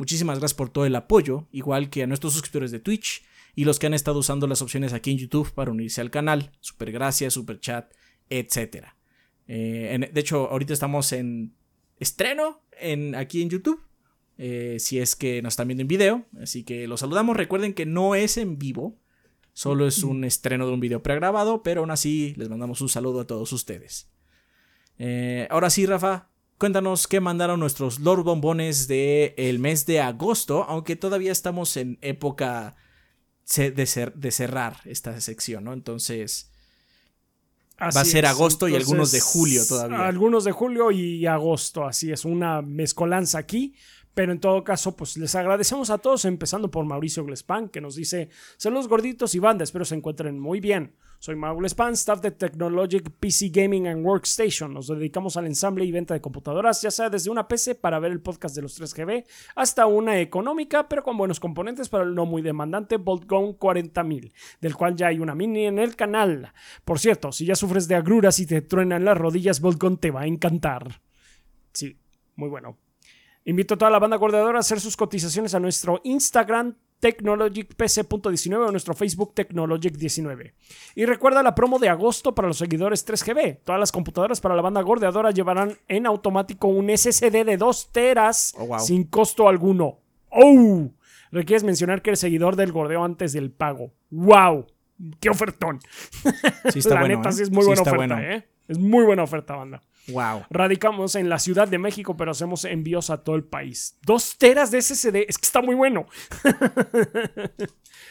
Muchísimas gracias por todo el apoyo, igual que a nuestros suscriptores de Twitch y los que han estado usando las opciones aquí en YouTube para unirse al canal. Super gracias, super chat, etc. Eh, de hecho, ahorita estamos en estreno en, aquí en YouTube. Eh, si es que nos están viendo en video. Así que los saludamos. Recuerden que no es en vivo. Solo es un estreno de un video pregrabado, pero aún así les mandamos un saludo a todos ustedes. Eh, ahora sí, Rafa, cuéntanos qué mandaron nuestros Lord Bombones del el mes de agosto, aunque todavía estamos en época de, de cerrar esta sección, ¿no? Entonces, va a ser agosto y algunos de julio todavía. Algunos de julio y agosto, así es, una mezcolanza aquí. Pero en todo caso, pues les agradecemos a todos, empezando por Mauricio Glespan, que nos dice: Saludos gorditos y banda, espero se encuentren muy bien. Soy Mauro Glespan, staff de Technologic PC Gaming and Workstation. Nos dedicamos al ensamble y venta de computadoras, ya sea desde una PC para ver el podcast de los 3GB hasta una económica, pero con buenos componentes para el no muy demandante Boltgun 40000, del cual ya hay una mini en el canal. Por cierto, si ya sufres de agruras y te truenan las rodillas, Boltgun te va a encantar. Sí, muy bueno. Invito a toda la banda guardadora a hacer sus cotizaciones a nuestro Instagram technologicpc.19 o nuestro Facebook Technologic19. Y recuerda la promo de agosto para los seguidores 3GB. Todas las computadoras para la banda gordeadora llevarán en automático un SSD de 2 teras oh, sin costo alguno. ¡Oh! Requieres mencionar que eres seguidor del gordeo antes del pago. ¡Wow! ¡Qué ofertón! Sí está la neta, sí es muy buena oferta, ¿eh? Es muy buena oferta, banda. Wow. Radicamos en la Ciudad de México, pero hacemos envíos a todo el país. Dos teras de SSD. Es que está muy bueno.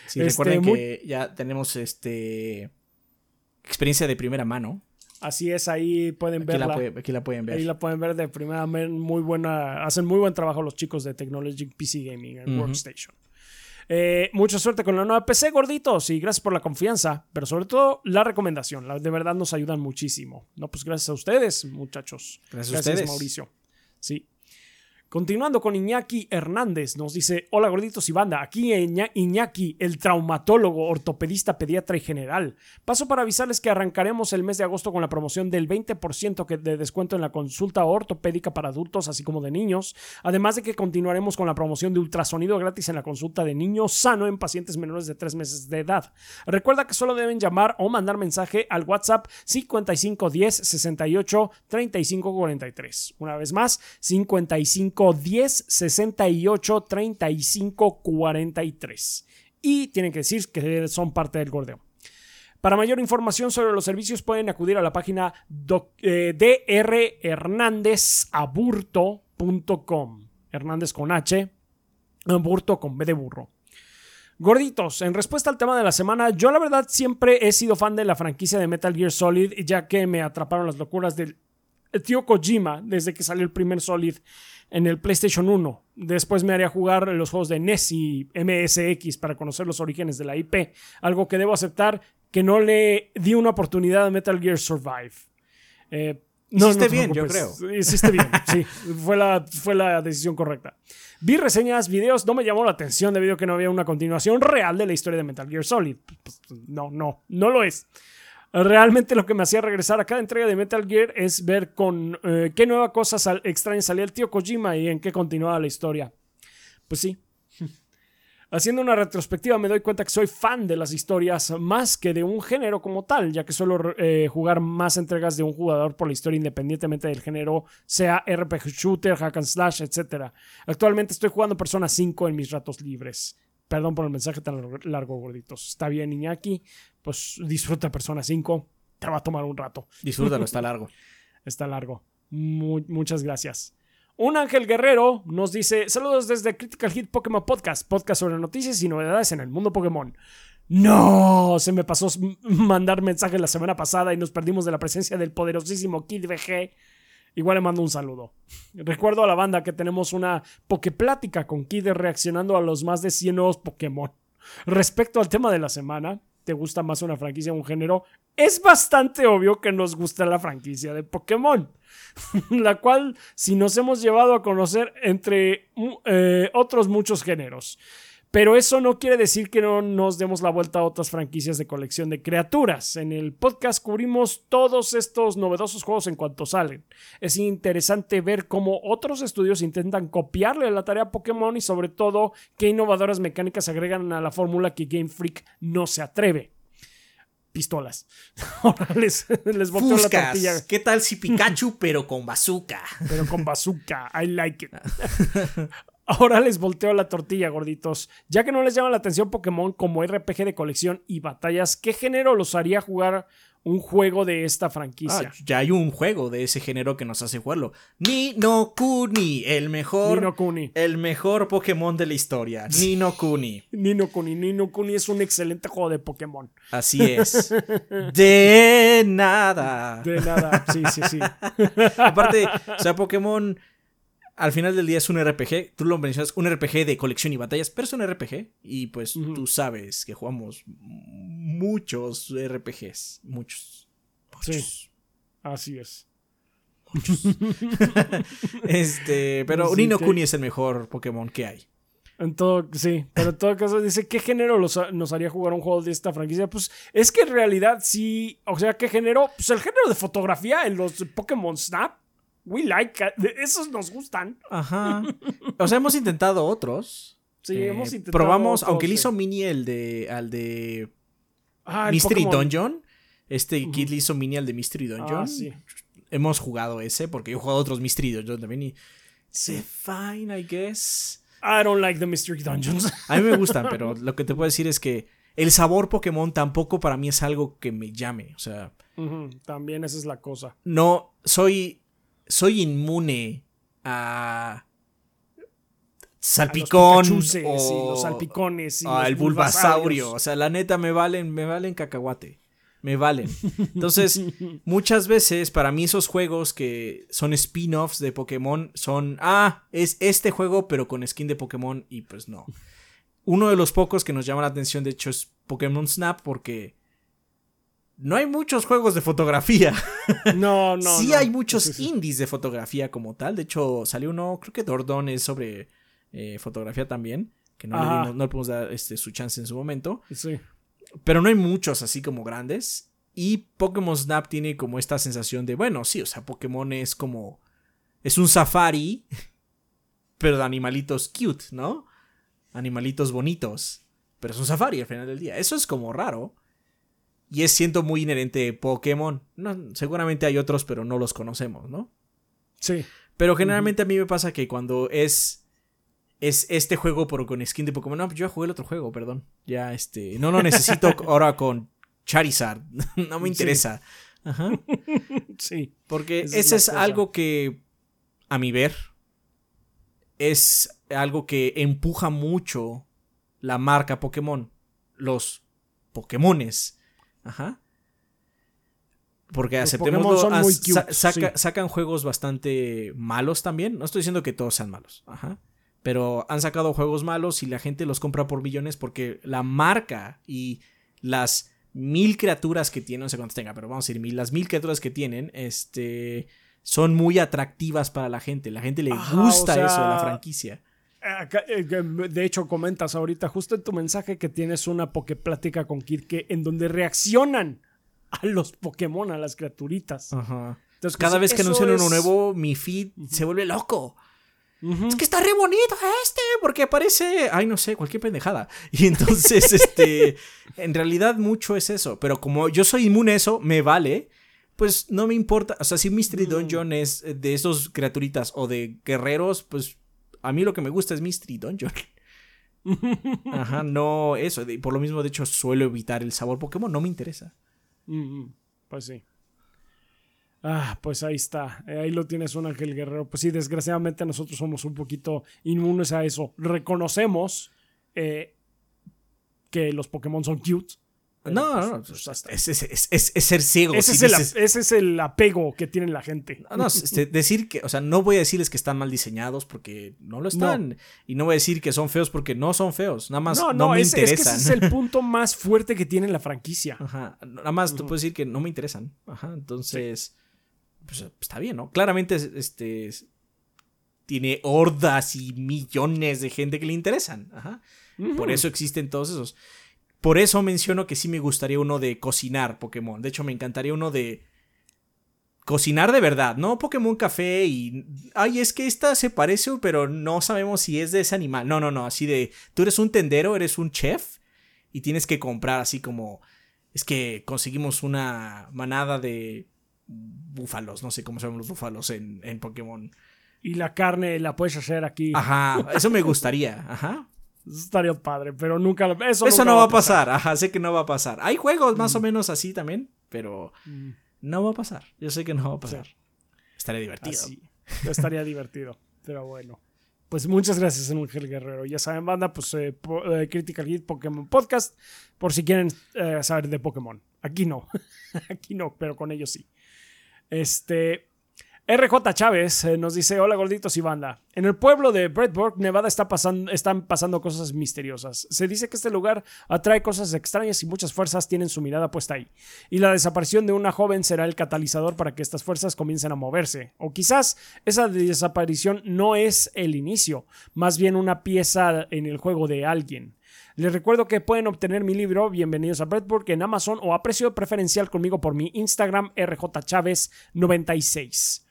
Sí, recuerden este, que ya tenemos este experiencia de primera mano. Así es, ahí pueden verla. aquí la pueden ver. Ahí la pueden ver de primera mano. Muy buena. Hacen muy buen trabajo los chicos de Technology PC Gaming and Workstation. Eh, mucha suerte con la nueva PC, gorditos, y gracias por la confianza, pero sobre todo la recomendación. de verdad nos ayudan muchísimo. No, pues gracias a ustedes, muchachos. Gracias, a ustedes. Mauricio. Sí. Continuando con Iñaki Hernández, nos dice: Hola gorditos y banda, aquí Iñaki, el traumatólogo, ortopedista, pediatra y general. Paso para avisarles que arrancaremos el mes de agosto con la promoción del 20% de descuento en la consulta ortopédica para adultos, así como de niños. Además de que continuaremos con la promoción de ultrasonido gratis en la consulta de niño sano en pacientes menores de 3 meses de edad. Recuerda que solo deben llamar o mandar mensaje al WhatsApp 5510 68 35 43. Una vez más, 55 10 68 35 43. Y tienen que decir que son parte del gordeo. Para mayor información sobre los servicios pueden acudir a la página eh, drhernandezaburto.com. Hernández con H, Aburto con B de burro. Gorditos, en respuesta al tema de la semana, yo la verdad siempre he sido fan de la franquicia de Metal Gear Solid, ya que me atraparon las locuras del tío Kojima desde que salió el primer Solid en el PlayStation 1. Después me haría jugar los juegos de NES y MSX para conocer los orígenes de la IP, algo que debo aceptar que no le di una oportunidad a Metal Gear Survive. Eh, no, hiciste bien, yo creo. Hiciste bien, sí. Fue la, fue la decisión correcta. Vi reseñas, videos, no me llamó la atención debido a que no había una continuación real de la historia de Metal Gear Solid. Pues, no, no, no lo es. Realmente lo que me hacía regresar a cada entrega de Metal Gear es ver con eh, qué nueva cosa extraña salía el tío Kojima y en qué continuaba la historia. Pues sí. Haciendo una retrospectiva me doy cuenta que soy fan de las historias más que de un género como tal, ya que suelo eh, jugar más entregas de un jugador por la historia independientemente del género, sea RPG shooter, hack and slash, etc. Actualmente estoy jugando Persona 5 en mis ratos libres. Perdón por el mensaje tan largo, gorditos. Está bien, Iñaki. Pues disfruta Persona 5. Te va a tomar un rato. Disfrútalo, está largo. está largo. muchas gracias. Un ángel guerrero nos dice: Saludos desde Critical Hit Pokémon Podcast, podcast sobre noticias y novedades en el mundo Pokémon. No, se me pasó mandar mensaje la semana pasada y nos perdimos de la presencia del poderosísimo Kid VG Igual le mando un saludo. Recuerdo a la banda que tenemos una pokeplática con Kid reaccionando a los más de 100 nuevos Pokémon. Respecto al tema de la semana, ¿te gusta más una franquicia o un género? Es bastante obvio que nos gusta la franquicia de Pokémon, la cual si nos hemos llevado a conocer entre eh, otros muchos géneros. Pero eso no quiere decir que no nos demos la vuelta a otras franquicias de colección de criaturas. En el podcast cubrimos todos estos novedosos juegos en cuanto salen. Es interesante ver cómo otros estudios intentan copiarle la tarea a Pokémon y sobre todo qué innovadoras mecánicas agregan a la fórmula que Game Freak no se atreve pistolas. Ahora les, les volteo la tortilla. ¿Qué tal si Pikachu, pero con bazooka? Pero con bazooka. I like it. Ahora les volteo la tortilla, gorditos. Ya que no les llama la atención Pokémon como RPG de colección y batallas, ¿qué género los haría jugar un juego de esta franquicia. Ah, ya hay un juego de ese género que nos hace jugarlo. Ni no Kuni, el mejor. Nino Kuni. El mejor Pokémon de la historia. Ni no Kuni. Ni no Kuni. Ni no Kuni es un excelente juego de Pokémon. Así es. de nada. De nada. Sí, sí, sí. Aparte, o sea, Pokémon al final del día es un RPG, tú lo mencionas, un RPG de colección y batallas, pero es un RPG y pues tú sabes que jugamos muchos RPGs, muchos. Sí, así es. Muchos. este, pero Nino Kuni es el mejor Pokémon que hay. En todo, sí, pero en todo caso dice, ¿qué género nos haría jugar un juego de esta franquicia? Pues es que en realidad sí, o sea, ¿qué género? Pues el género de fotografía en los Pokémon Snap we like, esos nos gustan. Ajá. O sea, hemos intentado otros. Sí, eh, hemos intentado. Probamos, aunque le hizo mini el de, al de ah, Mystery Dungeon. Este kid le hizo mini al de Mystery Dungeon. Ah, sí. Hemos jugado ese, porque yo he jugado otros Mystery Dungeon también y... Sí. Fine, I guess. I don't like the Mystery Dungeons. A mí me gustan, pero lo que te puedo decir es que el sabor Pokémon tampoco para mí es algo que me llame. O sea. También esa es la cosa. No, soy soy inmune a salpicón a los o los salpicones y al bulbasaurio. O sea, la neta me valen, me valen cacahuate. Me valen. Entonces, muchas veces para mí esos juegos que son spin-offs de Pokémon son, ah, es este juego pero con skin de Pokémon y pues no. Uno de los pocos que nos llama la atención de hecho es Pokémon Snap porque no hay muchos juegos de fotografía. No, no. sí hay muchos indies de fotografía como tal. De hecho, salió uno, creo que Dordon es sobre eh, fotografía también. Que no le, no podemos dar este, su chance en su momento. Sí. Pero no hay muchos así como grandes. Y Pokémon Snap tiene como esta sensación de, bueno, sí, o sea, Pokémon es como. Es un safari, pero de animalitos cute, ¿no? Animalitos bonitos. Pero es un safari al final del día. Eso es como raro. Y es siento muy inherente de Pokémon. No, seguramente hay otros, pero no los conocemos, ¿no? Sí. Pero generalmente a mí me pasa que cuando es. Es este juego, pero con skin de Pokémon. No, yo ya jugué el otro juego, perdón. Ya, este. No lo necesito ahora con Charizard. no me interesa. Ajá. Sí. Porque ese es algo que, a mi ver, es algo que empuja mucho la marca Pokémon. Los Pokémones Ajá. Porque aceptemos sacan juegos bastante malos también. No estoy diciendo que todos sean malos. Ajá. Pero han sacado juegos malos y la gente los compra por billones porque la marca y las mil criaturas que tienen, no sé cuántas tenga, pero vamos a decir mil, las mil criaturas que tienen, este, son muy atractivas para la gente. La gente le gusta eso de la franquicia. Eh, de hecho, comentas ahorita justo en tu mensaje que tienes una pokeplática con Kirke en donde reaccionan a los Pokémon, a las criaturitas. Entonces, cada vez que anuncian uno nuevo, mi feed se vuelve loco. Es que está re bonito este, porque parece, ay, no sé, cualquier pendejada. Y entonces, este, en realidad mucho es eso. Pero como yo soy inmune a eso, me vale. Pues no me importa. O sea, si Mystery mm. Dungeon es de esos criaturitas o de guerreros, pues a mí lo que me gusta es Mystery Dungeon. Ajá, no eso. Por lo mismo, de hecho, suelo evitar el sabor Pokémon. No me interesa. pues sí. Ah, pues ahí está. Eh, ahí lo tienes un ángel guerrero. Pues sí, desgraciadamente nosotros somos un poquito inmunes a eso. Reconocemos eh, que los Pokémon son cute. No, no, pues, pues, es, es, es, es, ser ciego. Ese, es el, ese, es el, apego que tiene la gente. No, este, decir que, o sea, no voy a decirles que están mal diseñados porque no lo están. Y no voy a decir que son feos porque no son feos. Nada más no, no, me interesan. Que ese es el punto más fuerte que tiene la franquicia. Ajá. Nada más te puedo decir que no me interesan. Ajá. Entonces, pues, está bien, ¿no? Claramente, este. tiene hordas y millones de gente que le interesan. Ajá. Por eso existen todos esos. Por eso menciono que sí me gustaría uno de cocinar Pokémon. De hecho, me encantaría uno de cocinar de verdad, no Pokémon Café y... Ay, es que esta se parece, pero no sabemos si es de ese animal. No, no, no, así de... Tú eres un tendero, eres un chef y tienes que comprar así como... Es que conseguimos una manada de búfalos, no sé cómo se llaman los búfalos en, en Pokémon. Y la carne la puedes hacer aquí. Ajá, eso me gustaría, ajá. Eso estaría padre, pero nunca eso, eso no va a pasar. Ajá, sé que no va a pasar. Hay juegos más o mm. menos así también, pero mm. no va a pasar. Yo sé que no va a pasar. Estaría divertido. Estaría divertido, pero bueno. Pues muchas gracias, Ángel Guerrero. Ya saben, banda, pues eh, eh, Critical Hit Pokémon Podcast, por si quieren eh, saber de Pokémon. Aquí no, aquí no, pero con ellos sí. Este, RJ Chávez eh, nos dice, hola gorditos y banda. En el pueblo de Bradburg, Nevada, está están pasando cosas misteriosas. Se dice que este lugar atrae cosas extrañas y muchas fuerzas tienen su mirada puesta ahí. Y la desaparición de una joven será el catalizador para que estas fuerzas comiencen a moverse. O quizás esa desaparición no es el inicio, más bien una pieza en el juego de alguien. Les recuerdo que pueden obtener mi libro Bienvenidos a Bradburg en Amazon o a precio preferencial conmigo por mi Instagram rjchávez96.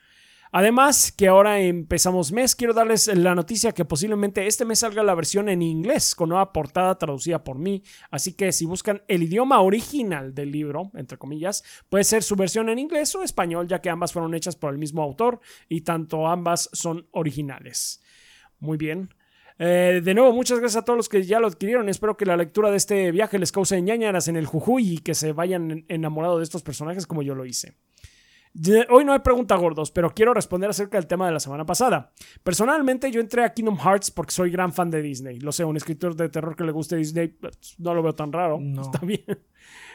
Además, que ahora empezamos mes, quiero darles la noticia que posiblemente este mes salga la versión en inglés con nueva portada traducida por mí. Así que si buscan el idioma original del libro, entre comillas, puede ser su versión en inglés o español, ya que ambas fueron hechas por el mismo autor y tanto ambas son originales. Muy bien. Eh, de nuevo, muchas gracias a todos los que ya lo adquirieron. Espero que la lectura de este viaje les cause ñañaras en el Jujuy y que se vayan enamorados de estos personajes como yo lo hice. Hoy no hay pregunta gordos, pero quiero responder acerca del tema de la semana pasada. Personalmente yo entré a Kingdom Hearts porque soy gran fan de Disney. Lo sé, un escritor de terror que le guste Disney pues, no lo veo tan raro. Está bien.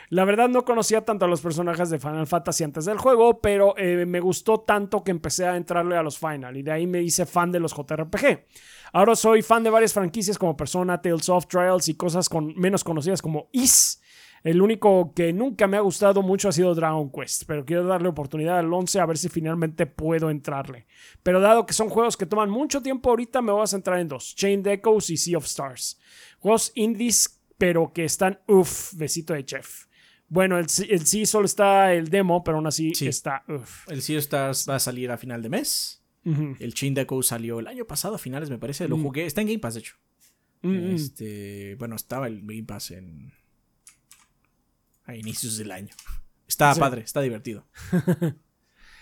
La verdad no conocía tanto a los personajes de Final Fantasy antes del juego, pero eh, me gustó tanto que empecé a entrarle a los Final y de ahí me hice fan de los JRPG. Ahora soy fan de varias franquicias como Persona, Tales of Trials y cosas con, menos conocidas como Is. El único que nunca me ha gustado mucho ha sido Dragon Quest, pero quiero darle oportunidad al 11 a ver si finalmente puedo entrarle. Pero dado que son juegos que toman mucho tiempo ahorita, me voy a centrar en dos, Chain Echoes y Sea of Stars. Juegos indies, pero que están uff, besito de chef. Bueno, el, sí solo está el demo, pero aún así está uff. El Sea of Stars va a salir a final de mes. El Chain Deco salió el año pasado a finales, me parece. Lo jugué. Está en Game Pass, de hecho. Este, bueno, estaba el Game Pass en. A inicios del año. Está padre, está divertido.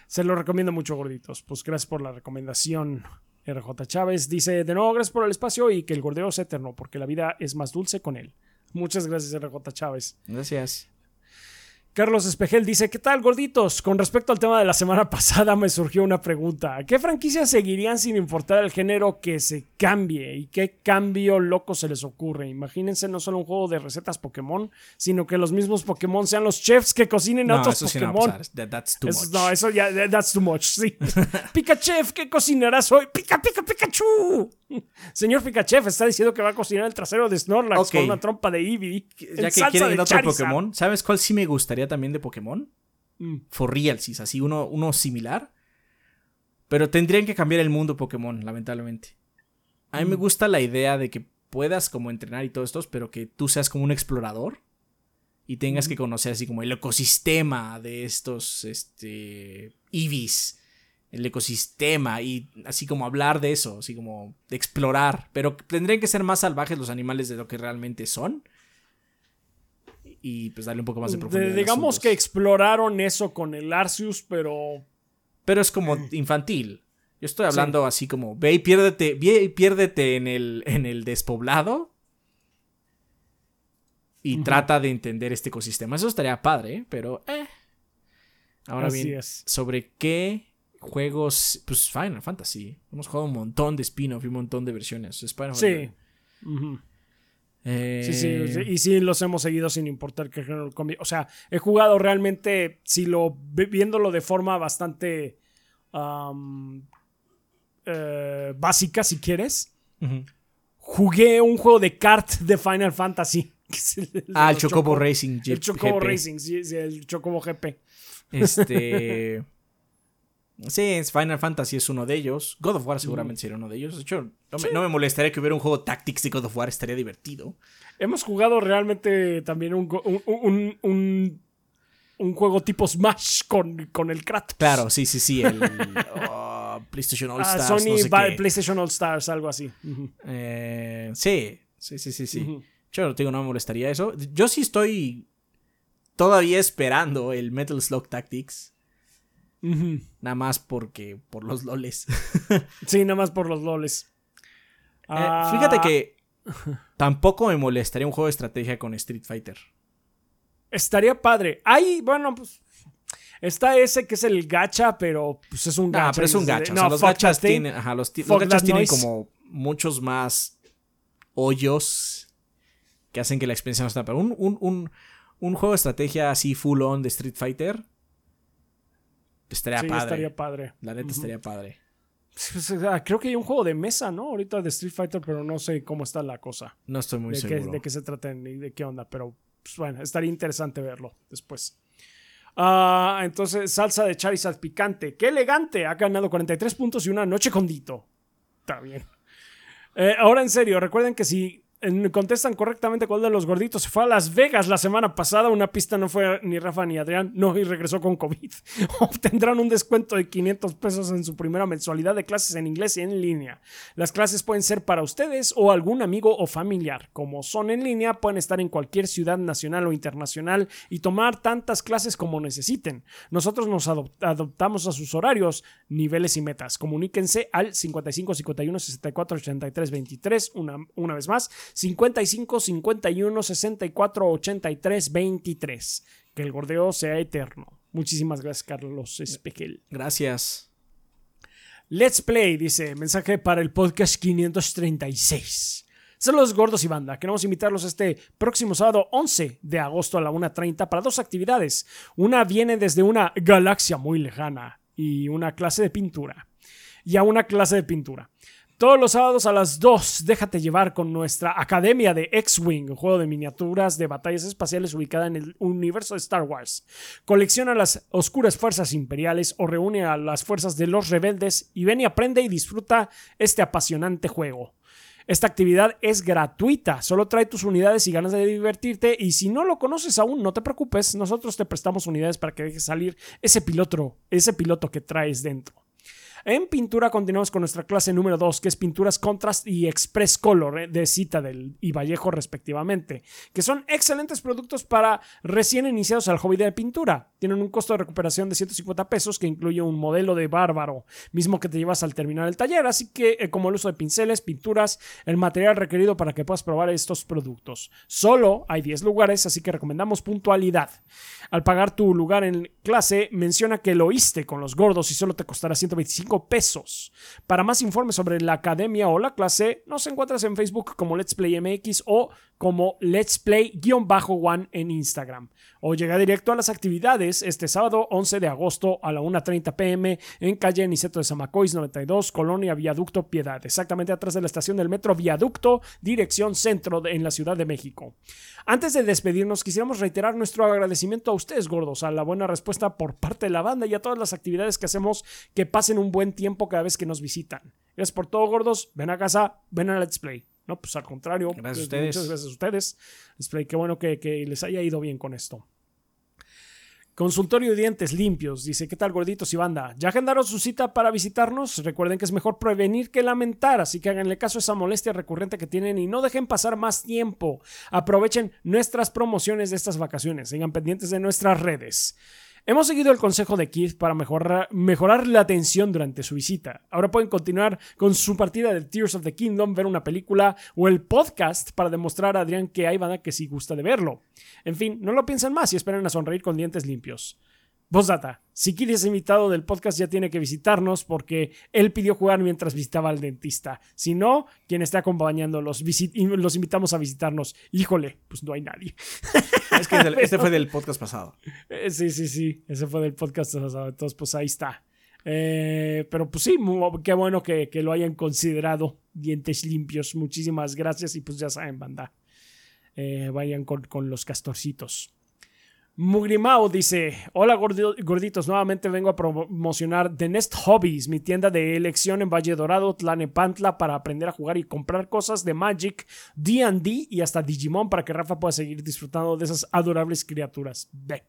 Se lo recomiendo mucho, gorditos. Pues gracias por la recomendación. RJ Chávez dice: De nuevo, gracias por el espacio y que el gordeo sea eterno, porque la vida es más dulce con él. Muchas gracias, RJ Chávez. Gracias. Carlos Espejel dice, ¿qué tal gorditos? Con respecto al tema de la semana pasada me surgió una pregunta. ¿Qué franquicias seguirían sin importar el género que se cambie? ¿Y qué cambio loco se les ocurre? Imagínense no solo un juego de recetas Pokémon, sino que los mismos Pokémon sean los chefs que cocinen otros Pokémon. no that's too much. No, eso ya, that's too much, sí. Pikachu, ¿qué cocinarás hoy? Pica, pica, Pikachu. Señor Pikachu está diciendo que va a cocinar el trasero de Snorlax con una trompa de Eevee. Ya que quieren otro Pokémon, ¿sabes cuál sí me gustaría? También de Pokémon. Mm. For así uno, uno similar. Pero tendrían que cambiar el mundo Pokémon, lamentablemente. A mí me mm. gusta la idea de que puedas como entrenar y todo esto, pero que tú seas como un explorador y tengas que conocer así como el ecosistema de estos este Eevees, el ecosistema y así como hablar de eso, así como de explorar, pero tendrían que ser más salvajes los animales de lo que realmente son y pues darle un poco más de profundidad. digamos que exploraron eso con el Arceus, pero... Pero es como infantil. Yo estoy hablando así como, ve y piérdete, ve y piérdete en el, en el despoblado y trata de entender este ecosistema. Eso estaría padre, pero... Eh. Ahora bien, ¿sobre qué juegos? Pues Final Fantasy. Hemos jugado un montón de spin-off y un montón de versiones. sí. Sí, sí, eh, y sí los hemos seguido sin importar qué género O sea, he jugado realmente, si lo viéndolo de forma bastante eh, básica, si quieres. Jugué un juego de kart de Final Fantasy. ah, el Chocobo Racing. El Chocobo Racing, sí, el Chocobo GP. Este. Sí, Final Fantasy es uno de ellos. God of War seguramente sería uno de ellos. De hecho, no me, no me, molestaría que hubiera un juego Tactics de God of War, estaría divertido. Hemos jugado realmente también un, un, un, un juego tipo Smash con, con, el Kratos. Claro, sí, sí, sí. El oh, PlayStation All ah, Stars. Sony no sé qué. PlayStation All Stars, algo así. eh, sí, sí, sí, sí. sí. Yo digo, no me molestaría eso. Yo sí estoy todavía esperando el Metal Slug Tactics. Nada más porque. por los loles. sí, nada más por los loles. Eh, fíjate ah. que tampoco me molestaría un juego de estrategia con Street Fighter. Estaría padre. Ahí, bueno, pues. Está ese que es el gacha, pero pues es un gacha. Ah, pero es un gacha. No, los gachas tienen. Ajá, los, gachas tienen como muchos más hoyos que hacen que la experiencia no esté. Pero un, un, un, juego de estrategia así full on de Street Fighter estaría sí, padre. estaría padre. La neta estaría padre. Pues, creo que hay un juego de mesa, ¿no? Ahorita de Street Fighter, pero no sé cómo está la cosa. No estoy muy de seguro. Qué, de qué se trata y de qué onda, pero pues, bueno, estaría interesante verlo después. Ah, entonces, salsa de Charizard picante. ¡Qué elegante! Ha ganado 43 puntos y una noche con Dito. Está bien. Eh, ahora en serio, recuerden que si contestan correctamente cuál de los gorditos se fue a Las Vegas la semana pasada. Una pista no fue ni Rafa ni Adrián, no, y regresó con COVID. Obtendrán un descuento de 500 pesos en su primera mensualidad de clases en inglés y en línea. Las clases pueden ser para ustedes o algún amigo o familiar. Como son en línea, pueden estar en cualquier ciudad nacional o internacional y tomar tantas clases como necesiten. Nosotros nos adoptamos a sus horarios, niveles y metas. Comuníquense al 55 51 64 83 23, una, una vez más 55 51 64 83 23. Que el gordeo sea eterno. Muchísimas gracias, Carlos Espejel. Gracias. Let's Play, dice, mensaje para el podcast 536. Saludos gordos y banda. Queremos invitarlos este próximo sábado 11 de agosto a la 1.30 para dos actividades. Una viene desde una galaxia muy lejana y una clase de pintura. Y a una clase de pintura. Todos los sábados a las 2, déjate llevar con nuestra Academia de X-Wing, un juego de miniaturas de batallas espaciales ubicada en el universo de Star Wars. Colecciona las oscuras fuerzas imperiales o reúne a las fuerzas de los rebeldes y ven y aprende y disfruta este apasionante juego. Esta actividad es gratuita, solo trae tus unidades y ganas de divertirte y si no lo conoces aún, no te preocupes, nosotros te prestamos unidades para que dejes salir ese piloto, ese piloto que traes dentro. En pintura continuamos con nuestra clase número 2, que es pinturas Contrast y Express Color eh, de Citadel y Vallejo respectivamente, que son excelentes productos para recién iniciados al hobby de pintura. Tienen un costo de recuperación de 150 pesos que incluye un modelo de bárbaro, mismo que te llevas al terminar el taller, así que eh, como el uso de pinceles, pinturas, el material requerido para que puedas probar estos productos. Solo hay 10 lugares, así que recomendamos puntualidad. Al pagar tu lugar en clase, menciona que lo oíste con los gordos y solo te costará 125 pesos. Para más informes sobre la academia o la clase, nos encuentras en Facebook como Let's Play MX o como Let's Play-One en Instagram. O llega directo a las actividades este sábado 11 de agosto a la 1.30 pm en calle Niceto de Zamacois 92, Colonia Viaducto Piedad, exactamente atrás de la estación del metro Viaducto, dirección centro en la Ciudad de México. Antes de despedirnos, quisiéramos reiterar nuestro agradecimiento a ustedes, gordos, a la buena respuesta por parte de la banda y a todas las actividades que hacemos que pasen un buen tiempo cada vez que nos visitan. Gracias por todo, gordos. Ven a casa, ven a Let's Play. No, pues al contrario. Gracias a ustedes. Muchas gracias a ustedes. Let's Play, qué bueno que, que les haya ido bien con esto. Consultorio de dientes limpios. Dice, ¿qué tal gorditos y banda? ¿Ya agendaron su cita para visitarnos? Recuerden que es mejor prevenir que lamentar, así que háganle caso a esa molestia recurrente que tienen y no dejen pasar más tiempo. Aprovechen nuestras promociones de estas vacaciones. Sigan pendientes de nuestras redes. Hemos seguido el consejo de Keith para mejorar, la atención durante su visita. Ahora pueden continuar con su partida de Tears of the Kingdom, ver una película o el podcast para demostrar a Adrián que hay banda que sí gusta de verlo. En fin, no lo piensen más y esperen a sonreír con dientes limpios. Postdata. Si quieres invitado del podcast ya tiene que visitarnos porque él pidió jugar mientras visitaba al dentista. Si no, quien esté acompañando los, los invitamos a visitarnos. Híjole, pues no hay nadie. Es que este fue del podcast pasado. Eh, sí, sí, sí. Ese fue del podcast pasado. Entonces, pues ahí está. Eh, pero pues sí, qué bueno que, que, lo hayan considerado. Dientes limpios. Muchísimas gracias. Y pues ya saben, banda. Eh, vayan con, con los castorcitos. Mugrimao dice: Hola gorditos, nuevamente vengo a promocionar The Nest Hobbies, mi tienda de elección en Valle Dorado, Tlanepantla, para aprender a jugar y comprar cosas de Magic, DD y hasta Digimon para que Rafa pueda seguir disfrutando de esas adorables criaturas. Ve.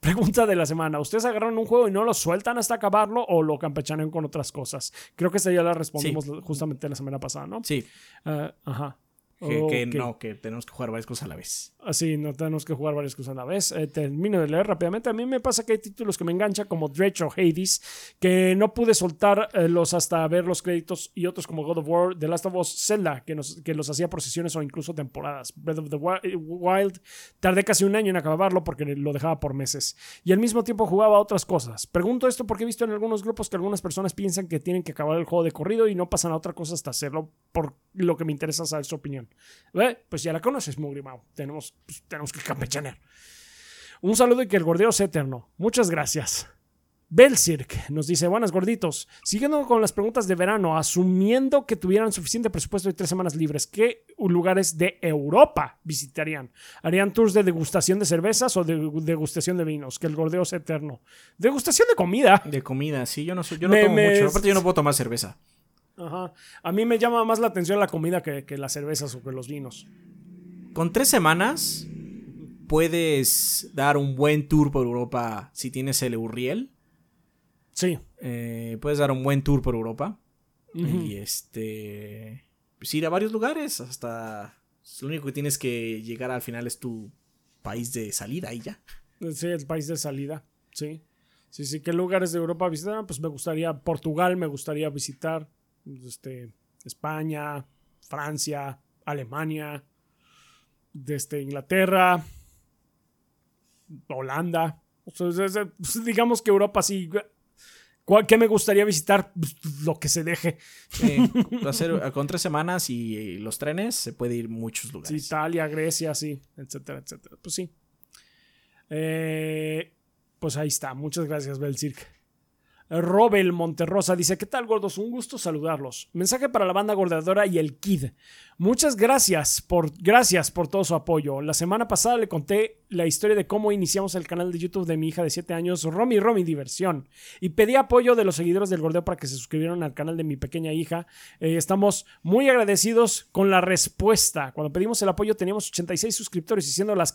Pregunta de la semana: ¿Ustedes agarran un juego y no lo sueltan hasta acabarlo o lo campechanean con otras cosas? Creo que esta ya la respondimos justamente la semana pasada, ¿no? Sí. Ah, ajá. Que, no, que tenemos que jugar varias cosas a la vez. Así, no tenemos que jugar varias cosas a la vez. Eh, termino de leer rápidamente. A mí me pasa que hay títulos que me enganchan, como Dredge o Hades, que no pude soltar eh, los hasta ver los créditos, y otros como God of War, The Last of Us, Zelda, que, nos, que los hacía por sesiones o incluso temporadas. Breath of the eh, Wild, tardé casi un año en acabarlo porque lo dejaba por meses. Y al mismo tiempo jugaba otras cosas. Pregunto esto porque he visto en algunos grupos que algunas personas piensan que tienen que acabar el juego de corrido y no pasan a otra cosa hasta hacerlo, por lo que me interesa saber su opinión. Pues ya la conoces, Mugrimao. Tenemos, pues, tenemos que campechanear. Un saludo y que el gordeo sea eterno. Muchas gracias. Belcirk nos dice, buenas gorditos, siguiendo con las preguntas de verano, asumiendo que tuvieran suficiente presupuesto de tres semanas libres, ¿qué lugares de Europa visitarían? ¿Harían tours de degustación de cervezas o de degustación de vinos? Que el gordeo sea eterno. Degustación de comida. De comida, sí, yo no, soy, yo no tomo mucho, aparte yo no puedo tomar cerveza. Ajá. A mí me llama más la atención la comida que, las cervezas o que los vinos. Con tres semanas puedes dar un buen tour por Europa si tienes el Urriel. Sí. Eh, puedes dar un buen tour por Europa. Y este. Pues ir a varios lugares. Hasta. Lo único que tienes que llegar al final es tu país de salida y ya. Sí, el país de salida. Sí. Sí, sí. ¿Qué lugares de Europa visitar? Pues me gustaría. Portugal me gustaría visitar este, España, Francia, Alemania, desde Inglaterra, Holanda. Pues, digamos que Europa sí. ¿Qué me gustaría visitar? Pues, lo que se deje. con tres semanas y los trenes se puede ir muchos lugares. Italia, Grecia, sí, etcétera, etcétera. Pues sí. Eh, pues ahí está. Muchas gracias, Belcirc. Robel Monterrosa dice, ¿qué tal gordos? Un gusto saludarlos. Mensaje para la banda gordadora y el Kid. Muchas gracias por, gracias por todo su apoyo. La semana pasada le conté la historia de cómo iniciamos el canal de YouTube de mi hija de 7 años, Romy Romy Diversión. Y pedí apoyo de los seguidores del gordeo para que se suscribieran al canal de mi pequeña hija. Eh, estamos muy agradecidos con la respuesta. Cuando pedimos el apoyo teníamos 86 suscriptores y siendo las,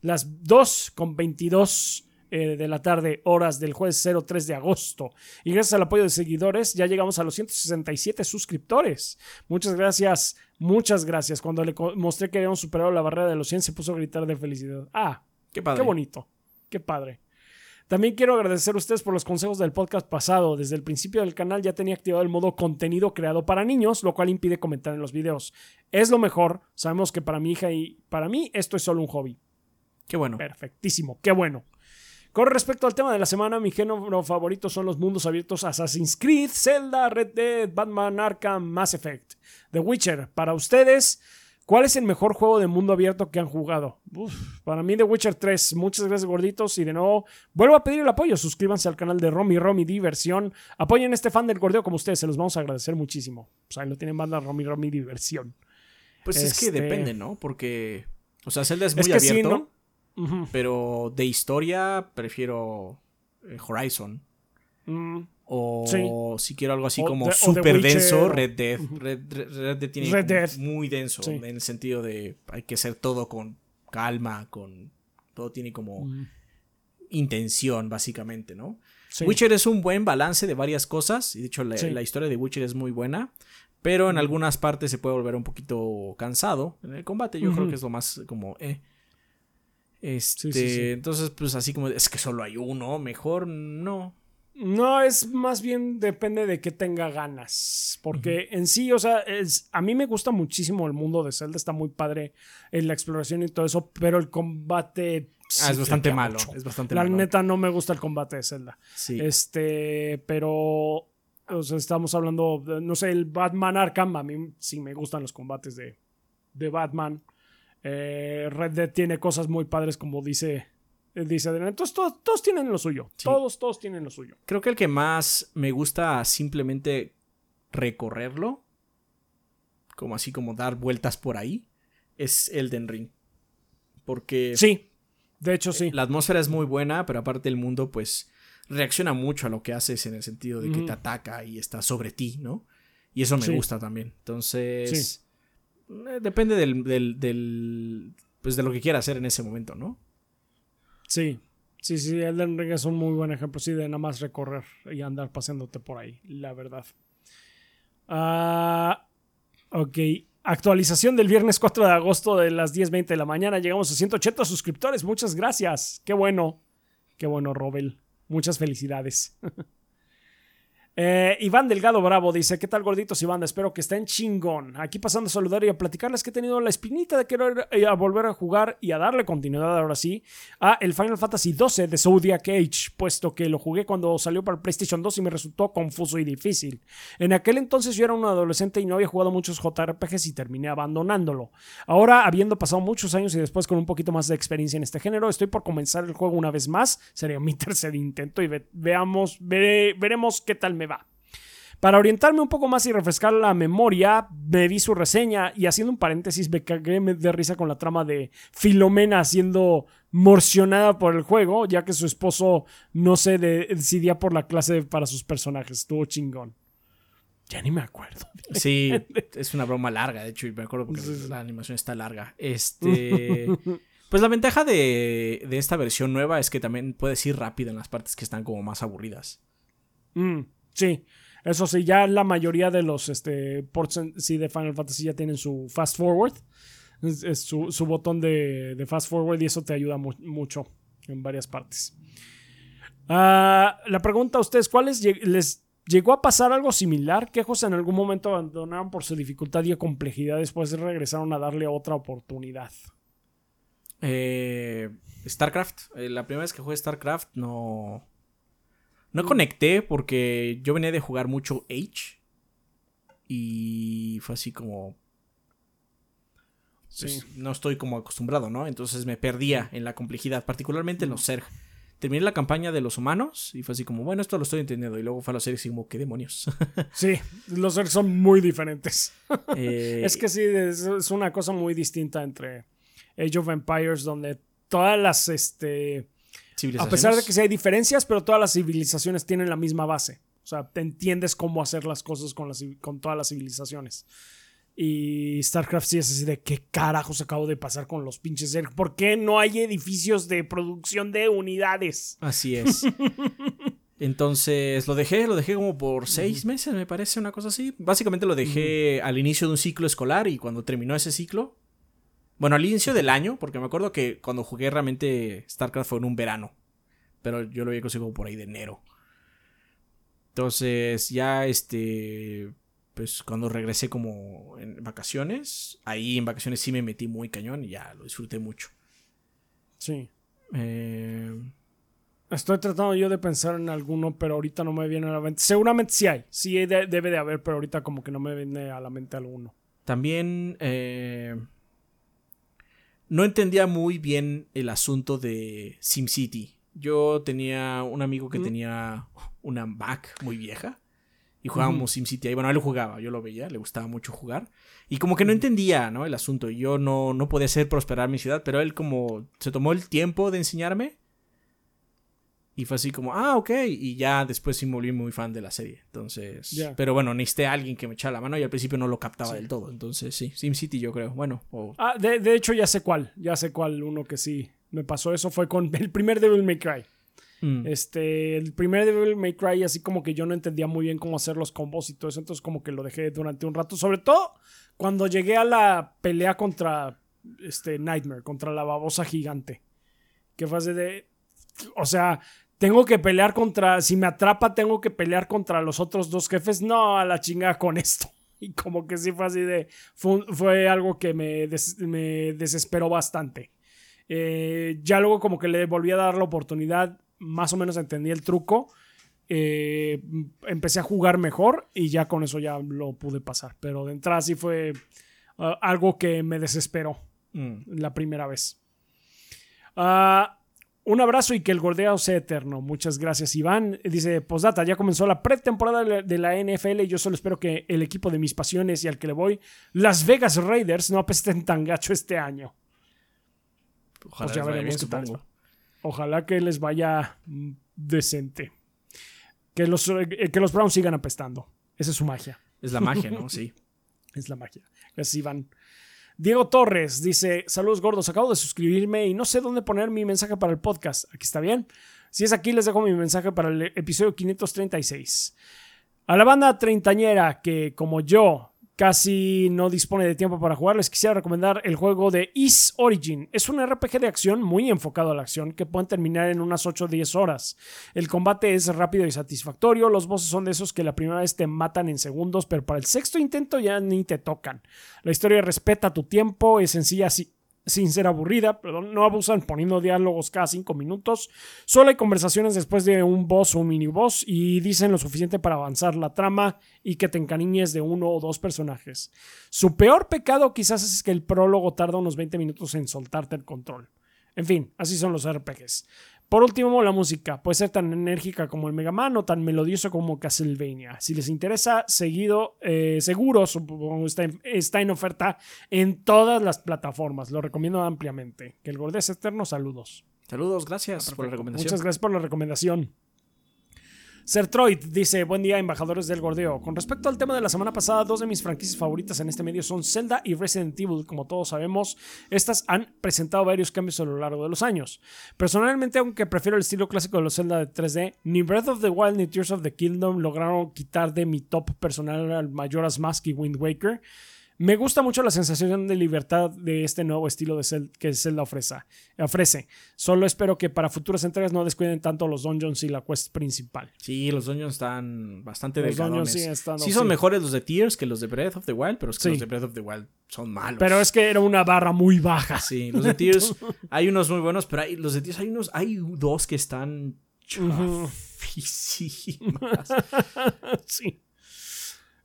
las 2 con 22 eh, de la tarde, horas del jueves 03 de agosto. Y gracias al apoyo de seguidores, ya llegamos a los 167 suscriptores. Muchas gracias, muchas gracias. Cuando le mostré que habíamos superado la barrera de los 100, se puso a gritar de felicidad. Ah, qué padre. Qué bonito, qué padre. También quiero agradecer a ustedes por los consejos del podcast pasado. Desde el principio del canal ya tenía activado el modo contenido creado para niños, lo cual impide comentar en los videos. Es lo mejor. Sabemos que para mi hija y para mí esto es solo un hobby. Qué bueno. Perfectísimo, qué bueno. Con respecto al tema de la semana, mi género favorito son los mundos abiertos Assassin's Creed, Zelda, Red Dead, Batman, Arkham, Mass Effect, The Witcher. Para ustedes, ¿cuál es el mejor juego de mundo abierto que han jugado? para mí, The Witcher 3. Muchas gracias, gorditos. Y de nuevo, vuelvo a pedir el apoyo. Suscríbanse al canal de Romy Romy Diversión. Apoyen a este fan del gordeo como ustedes. Se los vamos a agradecer muchísimo. Pues ahí lo tienen banda Romy Romy Diversión. Pues es que este depende, ¿no? Porque, o sea, Zelda es muy abierto. Pero de historia prefiero eh, Horizon. Mm, o si quiero algo así como super denso, Red Dead. Red, Dead tiene muy denso en el sentido de hay que hacer todo con calma, con todo tiene como intención básicamente, ¿no? Witcher es un buen balance de varias cosas y de hecho la, historia de Witcher es muy buena, pero en algunas partes se puede volver un poquito cansado. En el combate. Yo creo que es lo más como eh. Este, entonces, pues así como es que solo hay uno, mejor no. No, es más bien depende de que tenga ganas. Porque en sí, o sea, es, a mí me gusta muchísimo el mundo de Zelda, está muy padre en la exploración y todo eso, pero el combate. Ah, es bastante malo. Es bastante la neta no me gusta el combate de Zelda. Sí. Este, pero. O sea, estamos hablando, no sé, el Batman Arkham, a mí sí me gustan los combates de, de Batman. Eh, Red Dead tiene cosas muy padres, como dice, eh, dice Adrián. Entonces, todos, tienen lo suyo. Todos, todos tienen lo suyo. Creo que el que más me gusta simplemente recorrerlo, como así como dar vueltas por ahí, es Elden Ring. Porque. Sí. De hecho, sí. La atmósfera es muy buena, pero aparte el mundo, pues, reacciona mucho a lo que haces en el sentido de que te ataca y está sobre ti, ¿no? Y eso me gusta también. Entonces, eh, depende del, del, pues, de lo que quiera hacer en ese momento, ¿no? Sí, sí, sí, Elden Ring es un muy buen ejemplo, sí, de nada más recorrer y andar paseándote por ahí, la verdad. Ah, ok. Actualización del viernes 4 de agosto de las 10.20 de la mañana. Llegamos a 180 suscriptores. Muchas gracias. Qué bueno. Qué bueno, Robel. Muchas felicidades. Eh, Iván Delgado Bravo dice: ¿Qué tal, gorditos Iván? Espero que estén chingón. Aquí pasando a saludar y a platicarles que he tenido la espinita de querer eh, volver a jugar y a darle continuidad ahora sí a el Final Fantasy XII de Zodiac Age, puesto que lo jugué cuando salió para el PlayStation 2 y me resultó confuso y difícil. En aquel entonces yo era un adolescente y no había jugado muchos JRPGs y terminé abandonándolo. Ahora, habiendo pasado muchos años y después con un poquito más de experiencia en este género, estoy por comenzar el juego una vez más. Sería mi tercer intento y veamos, veremos qué tal me va. Para orientarme un poco más y refrescar la memoria, me vi su reseña y haciendo un paréntesis me cagué de risa con la trama de Filomena siendo morcionada por el juego, ya que su esposo no se decidía por la clase para sus personajes. Estuvo chingón. Ya ni me acuerdo. Sí, es una broma larga, de hecho, y me acuerdo porque la animación está larga. Este. Pues la ventaja de, de, esta versión nueva es que también puedes ir rápido en las partes que están como más aburridas. Mm, sí. Eso sí, ya la mayoría de los este, ports sí, de Final Fantasy ya tienen su fast forward. Es, su, botón de, fast forward y eso te ayuda mucho en varias partes. Ah, la pregunta a ustedes, ¿cuáles les llegó a pasar algo similar? ¿Qué juegos en algún momento abandonaron por su dificultad y complejidad después regresaron a darle otra oportunidad? Eh, StarCraft. Eh, la primera vez que jugué StarCraft no no conecté porque yo venía de jugar mucho Age. Y fue así como. Pues, no estoy como acostumbrado, ¿no? Entonces me perdía en la complejidad, particularmente en los Zerg. Terminé la campaña de los humanos y fue así como, bueno, esto lo estoy entendiendo. Y luego fue a los Zerg y como, ¿qué demonios? sí, los Zerg son muy diferentes. Eh, es que sí, es, una cosa muy distinta entre Age of Empires, donde todas las, este, a pesar de que sí hay diferencias, pero todas las civilizaciones tienen la misma base. O sea, te entiendes cómo hacer las cosas con, las, con todas las civilizaciones. Y StarCraft sí es así de qué carajos acabo de pasar con los pinches ¿Por qué no hay edificios de producción de unidades? Así es. Entonces lo dejé, lo dejé como por seis meses, me parece, una cosa así. Básicamente lo dejé al inicio de un ciclo escolar y cuando terminó ese ciclo, bueno, al inicio del año, porque me acuerdo que cuando jugué realmente StarCraft fue en un verano. Pero yo lo había conseguido por ahí de enero. Entonces, ya este. Pues cuando regresé como en vacaciones, ahí en vacaciones sí me metí muy cañón y ya lo disfruté mucho. Sí. Eh, Estoy tratando yo de pensar en alguno, pero ahorita no me viene a la mente. Seguramente sí hay, sí debe de haber, pero ahorita como que no me viene a la mente alguno. También eh, no entendía muy bien el asunto de SimCity. Yo tenía un amigo que tenía una Mac muy vieja y jugábamos SimCity ahí. Bueno, él jugaba, yo lo veía, le gustaba mucho jugar. Y como que no entendía, ¿no? El asunto. Yo no, no podía hacer prosperar mi ciudad, pero él como se tomó el tiempo de enseñarme y fue así como, ah, ok. Y ya después sí me volví muy fan de la serie. Entonces. Pero bueno, necesité a alguien que me echara la mano y al principio no lo captaba del todo. Entonces sí, SimCity yo creo. Bueno. Ah, de, hecho ya sé cuál. Ya sé cuál uno que sí me pasó eso. Fue con el primer Devil May Cry. Mm. Este, el primer Devil May Cry, así como que yo no entendía muy bien cómo hacer los combos y todo eso. Entonces, como que lo dejé durante un rato. Sobre todo cuando llegué a la pelea contra este Nightmare, contra la babosa gigante. Que fue así de. O sea, tengo que pelear contra, si me atrapa, tengo que pelear contra los otros dos jefes. No, a la chingada con esto. Y como que sí fue así de, fue, algo que me, me, desesperó bastante. Eh, ya luego como que le volví a dar la oportunidad, más o menos entendí el truco. Eh, empecé a jugar mejor y ya con eso ya lo pude pasar. Pero de entrada sí fue ah, algo que me desesperó mm. la primera vez. Ah... Un abrazo y que el gordeo sea eterno. Muchas gracias, Iván. Dice, postdata, ya comenzó la pretemporada de la NFL y yo solo espero que el equipo de mis pasiones y al que le voy, Las Vegas Raiders, no apesten tan gacho este año. Ojalá pues tal. Ojalá que les vaya mm, decente. Que los, eh, que los Browns sigan apestando. Esa es su magia. Es la magia, ¿no? Sí. es la magia. Así van. Diego Torres dice: Saludos gordos, acabo de suscribirme y no sé dónde poner mi mensaje para el podcast. Aquí está bien. Si es aquí, les dejo mi mensaje para el episodio 536. A la banda treintañera que, como yo, casi no dispone de tiempo para jugar, les quisiera recomendar el juego de Is Origin. Es un RPG de acción muy enfocado a la acción que pueden terminar en unas 8 o 10 horas. El combate es rápido y satisfactorio. Los bosses son de esos que la primera vez te matan en segundos, pero para el sexto intento ya ni te tocan. La historia respeta tu tiempo, es sencilla así sin ser aburrida, perdón, no abusan poniendo diálogos cada cinco minutos, solo hay conversaciones después de un boss o un mini boss y dicen lo suficiente para avanzar la trama y que te encariñes de uno o dos personajes. Su peor pecado quizás es que el prólogo tarda unos 20 minutos en soltarte el control. En fin, así son los RPGs. Por último, la música. Puede ser tan enérgica como el Mega Man o tan melodioso como Castlevania. Si les interesa, seguido, eh, seguro, supongo, está en, está en oferta en todas las plataformas. Lo recomiendo ampliamente. Que el Gordés Eterno, saludos. Saludos, gracias por la recomendación. Muchas gracias por la recomendación. Sertroid dice, buen día embajadores del gordeo. Con respecto al tema de la semana pasada, dos de mis franquicias favoritas en este medio son Zelda y Resident Evil. Como todos sabemos, estas han presentado varios cambios a lo largo de los años. Personalmente, aunque prefiero el estilo clásico de los Zelda de 3D, ni Breath of the Wild ni Tears of the Kingdom lograron quitar de mi top personal al Majora's Mask y Wind Waker. Me gusta mucho la sensación de libertad de este nuevo estilo de que Zelda ofrece, ofrece. Solo espero que para futuras entregas no descuiden tanto los dungeons y la quest principal. Sí, los dungeons están bastante los sí, están, sí son mejores los de Tears que los de Breath of the Wild, pero es que los de Breath of the Wild son malos. Pero es que era una barra muy baja. Sí, los de Tears hay unos muy buenos, pero hay, los de Tears hay unos, hay dos que están chafísimas. sí.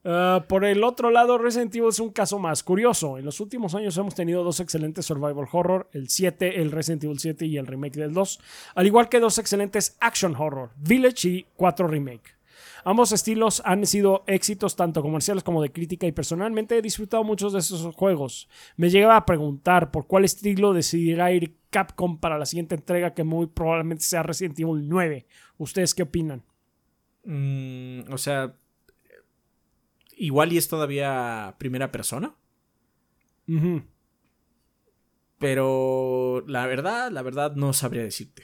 Ah, por el otro lado, Resident Evil es un caso más curioso. En los últimos años hemos tenido dos excelentes survival horror, el 7, el Resident Evil 7 y el remake del 2, al igual que dos excelentes action horror, Village y 4 Remake. Ambos estilos han sido éxitos tanto comerciales como de crítica y personalmente he disfrutado muchos de esos juegos. Me llegaba a preguntar por cuál estilo decidirá ir Capcom para la siguiente entrega que muy probablemente sea Resident Evil 9. ¿Ustedes qué opinan? Mm, o sea, Igual y es todavía primera persona. Pero la verdad, la verdad no sabría decirte.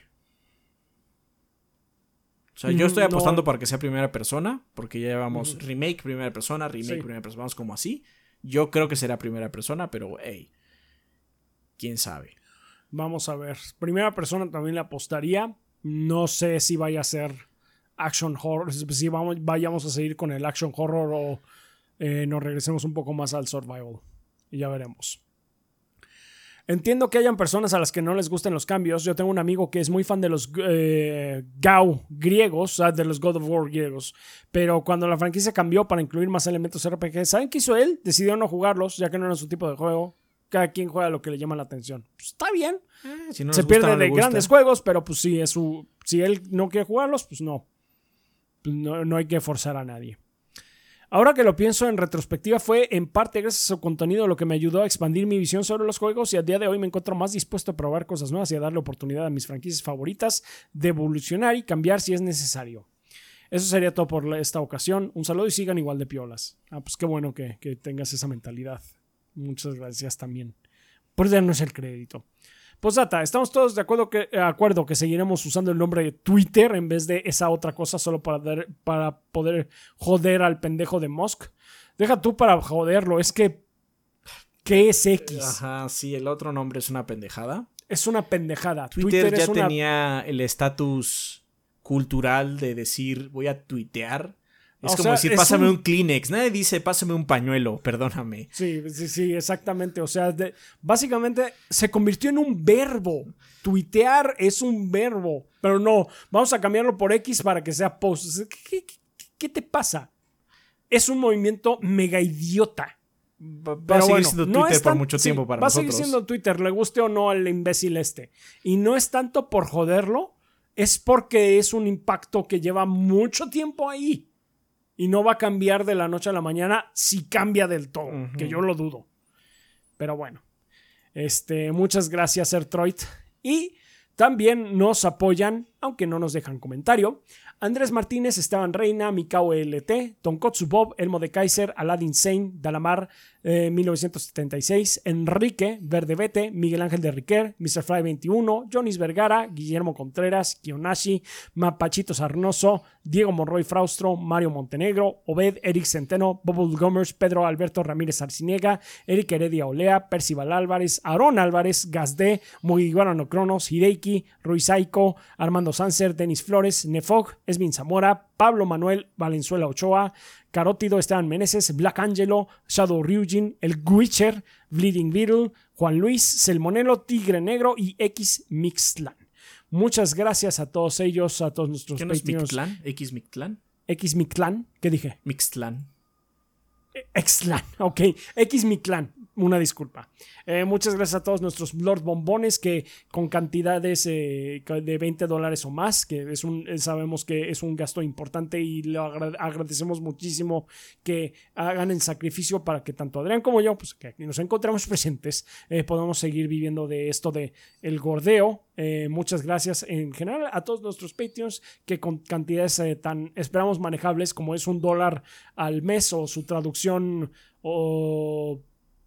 O sea, yo estoy apostando para que sea primera persona, porque ya llevamos remake primera persona, remake primera persona, vamos como así. Yo creo que será primera persona, pero hey, quién sabe. Vamos a ver. Primera persona también le apostaría. No sé si vaya a ser action horror, si vamos, vayamos a seguir con el action horror o eh, nos regresemos un poco más al survival. Y ya veremos. Entiendo que hayan personas a las que no les gusten los cambios. Yo tengo un amigo que es muy fan de los eh, Gao griegos, de los God of War griegos. Pero cuando la franquicia cambió para incluir más elementos RPG, ¿saben qué hizo él? Decidió no jugarlos, ya que no era su tipo de juego. Cada quien juega lo que le llama la atención. Pues, está bien. Eh, Se pierde de grandes juegos, pero pues sí, es su. Si él no quiere jugarlos, pues no. Pues no, no hay que forzar a nadie. Ahora que lo pienso en retrospectiva, fue en parte gracias a su contenido lo que me ayudó a expandir mi visión sobre los juegos y a día de hoy me encuentro más dispuesto a probar cosas nuevas y a darle oportunidad a mis franquicias favoritas de evolucionar y cambiar si es necesario. Eso sería todo por esta ocasión. Un saludo y sigan igual de piolas. Ah, pues qué bueno que, que tengas esa mentalidad. Muchas gracias también por darnos el crédito. Posdata, estamos todos de acuerdo que, acuerdo que seguiremos usando el nombre de Twitter en vez de esa otra cosa solo para, para poder joder al pendejo de Musk. Deja tú para joderlo, es que. ¿Qué es X? Ajá, sí, el otro nombre es una pendejada. Es una pendejada. Twitter, ya tenía el estatus cultural de decir voy a tuitear es como decir, pásame un... Kleenex. Nadie dice, pásame un pañuelo, perdóname. Sí, sí, sí, exactamente. O sea, básicamente se convirtió en un verbo. Tuitear es un verbo. Pero no, vamos a cambiarlo por X para que sea post. ¿Qué, te pasa? Es un movimiento mega idiota. Va, a seguir siendo Twitter por mucho tiempo para nosotros. Va a seguir siendo Twitter, le guste o no al imbécil este. Y no es tanto por joderlo, es porque es un impacto que lleva mucho tiempo ahí y no va a cambiar de la noche a la mañana si cambia del todo, que yo lo dudo. Pero bueno, este, muchas gracias, Ertroid. Y También nos apoyan, aunque no nos dejan comentario, Andrés Martínez, Esteban Reina, Mikao LT, Tonkotsu Bob, Elmo de Kaiser, Aladdin Sane, Dalamar 1976, eh, Enrique, Verdebete, Miguel Ángel de Riquer, Mr. Fry 21, Jonis Vergara, Guillermo Contreras, Kionashi, Mapachito Sarnoso, Diego Monroy Fraustro, Mario Montenegro, Obed, Eric Centeno, Bubble Gomers, Pedro Alberto Ramírez Arciniega, Eric Heredia Olea, Percival Álvarez, Aaron Álvarez, Gazde, Mugiwara No Cronos, Hideiki, Ruizaico, Armando Sanser, Denis Flores, Nefog, Esmin Zamora, Pablo Manuel Valenzuela Ochoa, Carótido Esteban Meneses, Black Angelo, Shadow Ryujin, El Witcher, Bleeding Beetle, Juan Luis, Selmonelo, Tigre Negro y X Mixtlan. Muchas gracias a todos ellos, a todos nuestros ¿Qué no es Mixtlan? ¿X Mixtlan? X Mixtlan, ¿qué dije? Mixtlan. Xlan, ok. X Mixtlan una disculpa. Eh, muchas gracias a todos nuestros Lord Bombones que con cantidades eh, de 20 dólares o más, que es un, eh, sabemos que es un gasto importante y le agradecemos muchísimo que hagan el sacrificio para que tanto Adrián como yo, pues que aquí nos encontramos presentes, podamos seguir viviendo de esto de el gordeo. muchas gracias en general a todos nuestros Patreons que con cantidades tan esperamos manejables como es un dólar al mes o su traducción o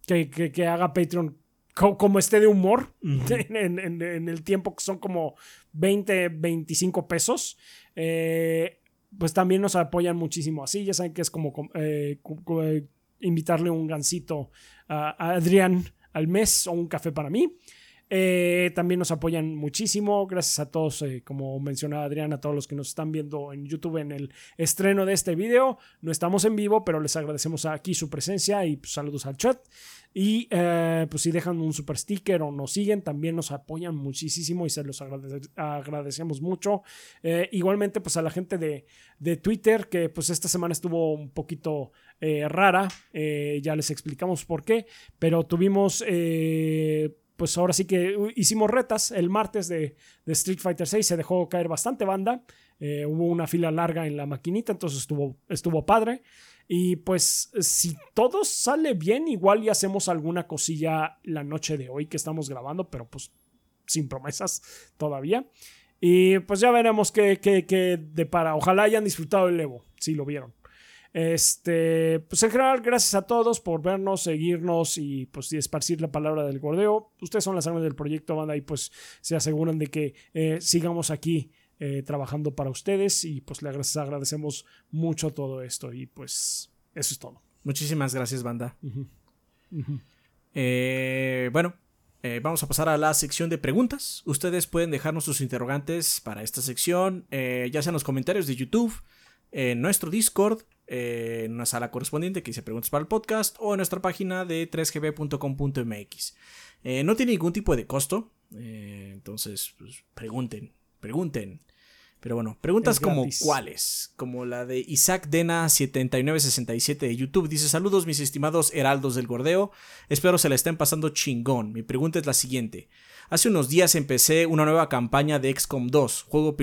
que, haga Patreon como esté de humor en, el tiempo que son como 20, 25 pesos. Eh, pues también nos apoyan muchísimo así. Ya saben que es como eh, eh, invitarle un gancito a, Adrián al mes o un café para mí. También nos apoyan muchísimo. Gracias a todos, como mencionaba Adrián, a todos los que nos están viendo en YouTube en el estreno de este video. No estamos en vivo, pero les agradecemos aquí su presencia y pues, saludos al chat. Y eh, pues si dejan un super sticker o nos siguen, también nos apoyan muchísimo y se los agradecemos mucho. Eh, igualmente pues a la gente de, Twitter que pues esta semana estuvo un poquito eh, rara, ya les explicamos por qué, pero tuvimos pues ahora sí que hicimos retas el martes de, de, Street Fighter 6, se dejó caer bastante banda, hubo una fila larga en la maquinita, entonces estuvo, estuvo padre. Y pues si todo sale bien, igual y hacemos alguna cosilla la noche de hoy que estamos grabando, pero pues sin promesas todavía. Y pues ya veremos qué, qué, depara. Ojalá hayan disfrutado el Evo, si lo vieron. Este, pues en general, gracias a todos por vernos, seguirnos y pues esparcir la palabra del gordeo. Ustedes son las armas del proyecto, banda, y pues se aseguran de que eh, sigamos aquí eh, trabajando para ustedes y pues le agradecemos mucho todo esto y pues eso es todo. Muchísimas gracias, banda. Eh, bueno, eh, vamos a pasar a la sección de preguntas. Ustedes pueden dejarnos sus interrogantes para esta sección, ya sea en los comentarios de YouTube, en nuestro Discord, en una sala correspondiente que dice preguntas para el podcast o en nuestra página de 3gb.com.mx. no tiene ningún tipo de costo, entonces pues, pregunten, pregunten. Pero bueno, preguntas como cuáles, como la de Isaac Dena 7967 de YouTube. Dice, saludos mis estimados heraldos del gordeo, espero se la estén pasando chingón. Mi pregunta es la siguiente. Hace unos días empecé una nueva campaña de XCOM 2, juego,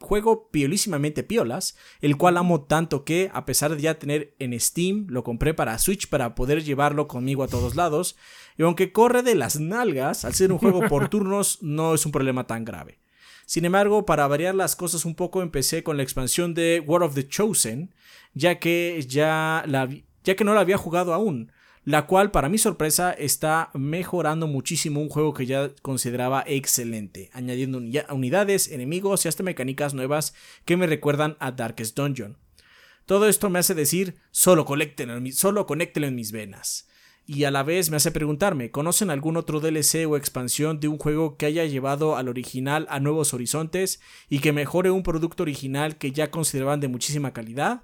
juego piolísimamente piolas, el cual amo tanto que, a pesar de ya tener en Steam, lo compré para Switch para poder llevarlo conmigo a todos lados, y aunque corre de las nalgas, al ser un juego por turnos no es un problema tan grave. Sin embargo, para variar las cosas un poco, empecé con la expansión de War of the Chosen, ya que, ya, la, ya que no la había jugado aún, la cual para mi sorpresa está mejorando muchísimo un juego que ya consideraba excelente, añadiendo unidades, enemigos y hasta mecánicas nuevas que me recuerdan a Darkest Dungeon. Todo esto me hace decir, solo, solo conéctelo en mis venas y a la vez me hace preguntarme, ¿conocen algún otro DLC o expansión de un juego que haya llevado al original a nuevos horizontes y que mejore un producto original que ya consideraban de muchísima calidad?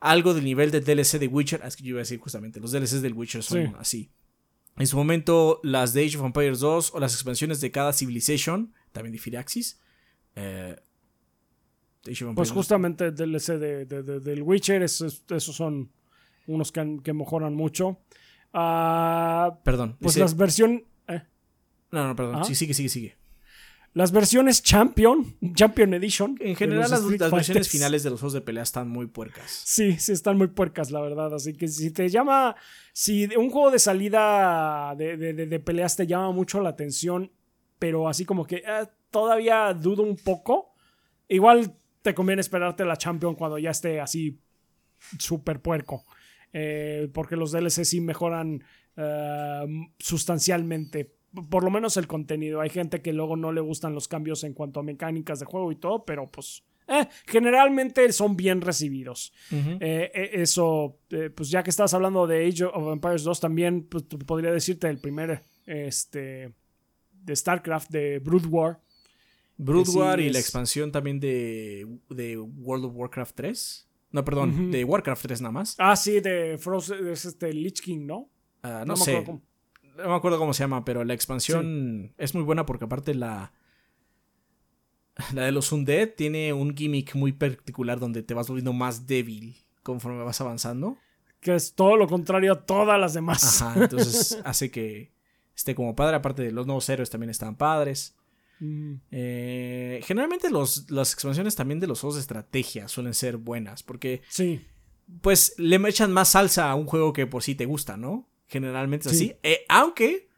Algo del nivel del DLC de Witcher, es que yo iba a decir justamente, los DLCs del Witcher son así. En su momento, las de Age of Empires 2 o las expansiones de cada Civilization, también de Firaxis. Eh, pues justamente el DLC de, del Witcher, esos, son unos que, que mejoran mucho. Ah, perdón. Pues las versiones. Eh. No, no, perdón. Sí, sigue, sigue, sigue. Las versiones Champion, Champion Edition. En general, las, versiones finales de los juegos de pelea están muy puercas. Sí, sí, están muy puercas, la verdad. Así que si te llama. Si un juego de salida de, de, peleas te llama mucho la atención, pero así como que. Ah, todavía dudo un poco. Igual te conviene esperarte la Champion cuando ya esté así súper puerco. Eh, porque los DLC sí mejoran eh, sustancialmente. Por lo menos el contenido. Hay gente que luego no le gustan los cambios en cuanto a mecánicas de juego y todo, pero pues eh, generalmente son bien recibidos. eso, pues ya que estás hablando de Age of Empires 2, también pues, podría decirte el primer este, de StarCraft, de Brood War. Brood War y la expansión también de, de World of Warcraft 3. No, perdón, de Warcraft 3 nada más. Ah, sí, de Frozen, es este Lich King, ¿no? Ah, no, sé. No me acuerdo cómo se llama, pero la expansión es muy buena porque aparte la... La de los Undead tiene un gimmick muy particular donde te vas volviendo más débil conforme vas avanzando. Que es todo lo contrario a todas las demás. Ajá, entonces hace que esté como padre. Aparte de los nuevos héroes también están padres. Mm. Eh, generalmente los, las expansiones también de los juegos de estrategia suelen ser buenas porque sí. pues le echan más salsa a un juego que por sí te gusta, ¿no? Generalmente es así. Eh, aunque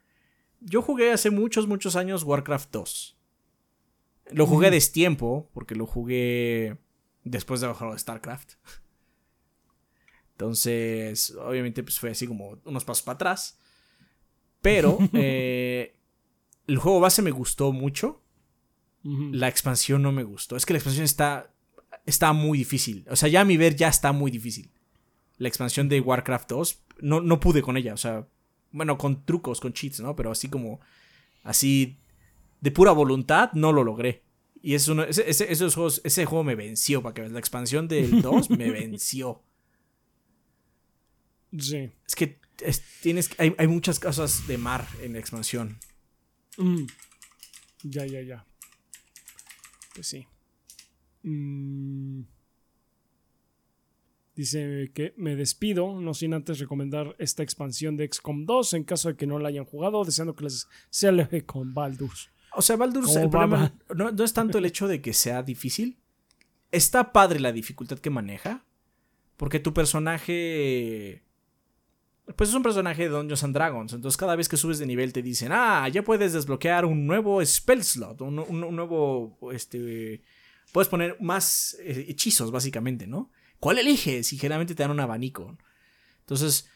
yo jugué hace muchos, muchos años Warcraft 2. Lo jugué mm. destiempo porque lo jugué después de bajar de StarCraft. Entonces, obviamente, pues fue así como unos pasos para atrás. Pero eh, el juego base me gustó mucho. La expansión no me gustó. Es que la expansión está, está muy difícil. O sea, ya a mi ver ya está muy difícil. La expansión de Warcraft 2, no, no pude con ella. O sea, bueno, con trucos, con cheats, ¿no? Pero así como, así, de pura voluntad, no lo logré. Y es uno, ese, esos juegos, ese juego me venció, para que veas. La expansión del 2 me venció. Sí. Es que tienes, hay, hay muchas cosas de mar en la expansión. Mm. Ya, ya, ya. Pues sí. Mm. Dice que me despido, no sin antes recomendar esta expansión de XCOM 2 en caso de que no la hayan jugado, deseando que les sea leve con Baldur's. O sea, Baldur's, el problema no, no, es tanto el hecho de que sea difícil. Está padre la dificultad que maneja. Porque tu personaje pues es un personaje de Dungeons and Dragons. Entonces, cada vez que subes de nivel te dicen, ah, ya puedes desbloquear un nuevo spell slot, un, nuevo. Este. Puedes poner más eh, hechizos, básicamente, ¿no? ¿Cuál eliges? Y generalmente te dan un abanico. Entonces.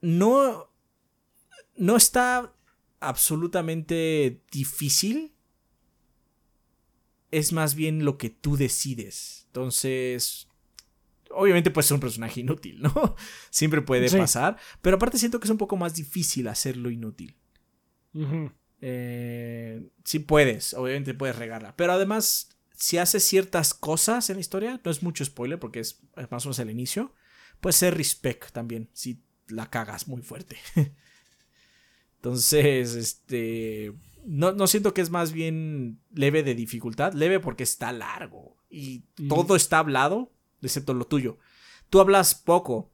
No. No está absolutamente difícil. Es más bien lo que tú decides. Entonces obviamente puede ser un personaje inútil, ¿no? Siempre puede pasar. Pero aparte siento que es un poco más difícil hacerlo inútil. Eh, sí puedes, obviamente puedes regarla. Pero además, si haces ciertas cosas en la historia, no es mucho spoiler porque es más o menos el inicio, puede ser respect también, si la cagas muy fuerte. Entonces, este... No, no, siento que es más bien leve de dificultad, leve porque está largo y todo está hablado, excepto lo tuyo. Tú hablas poco,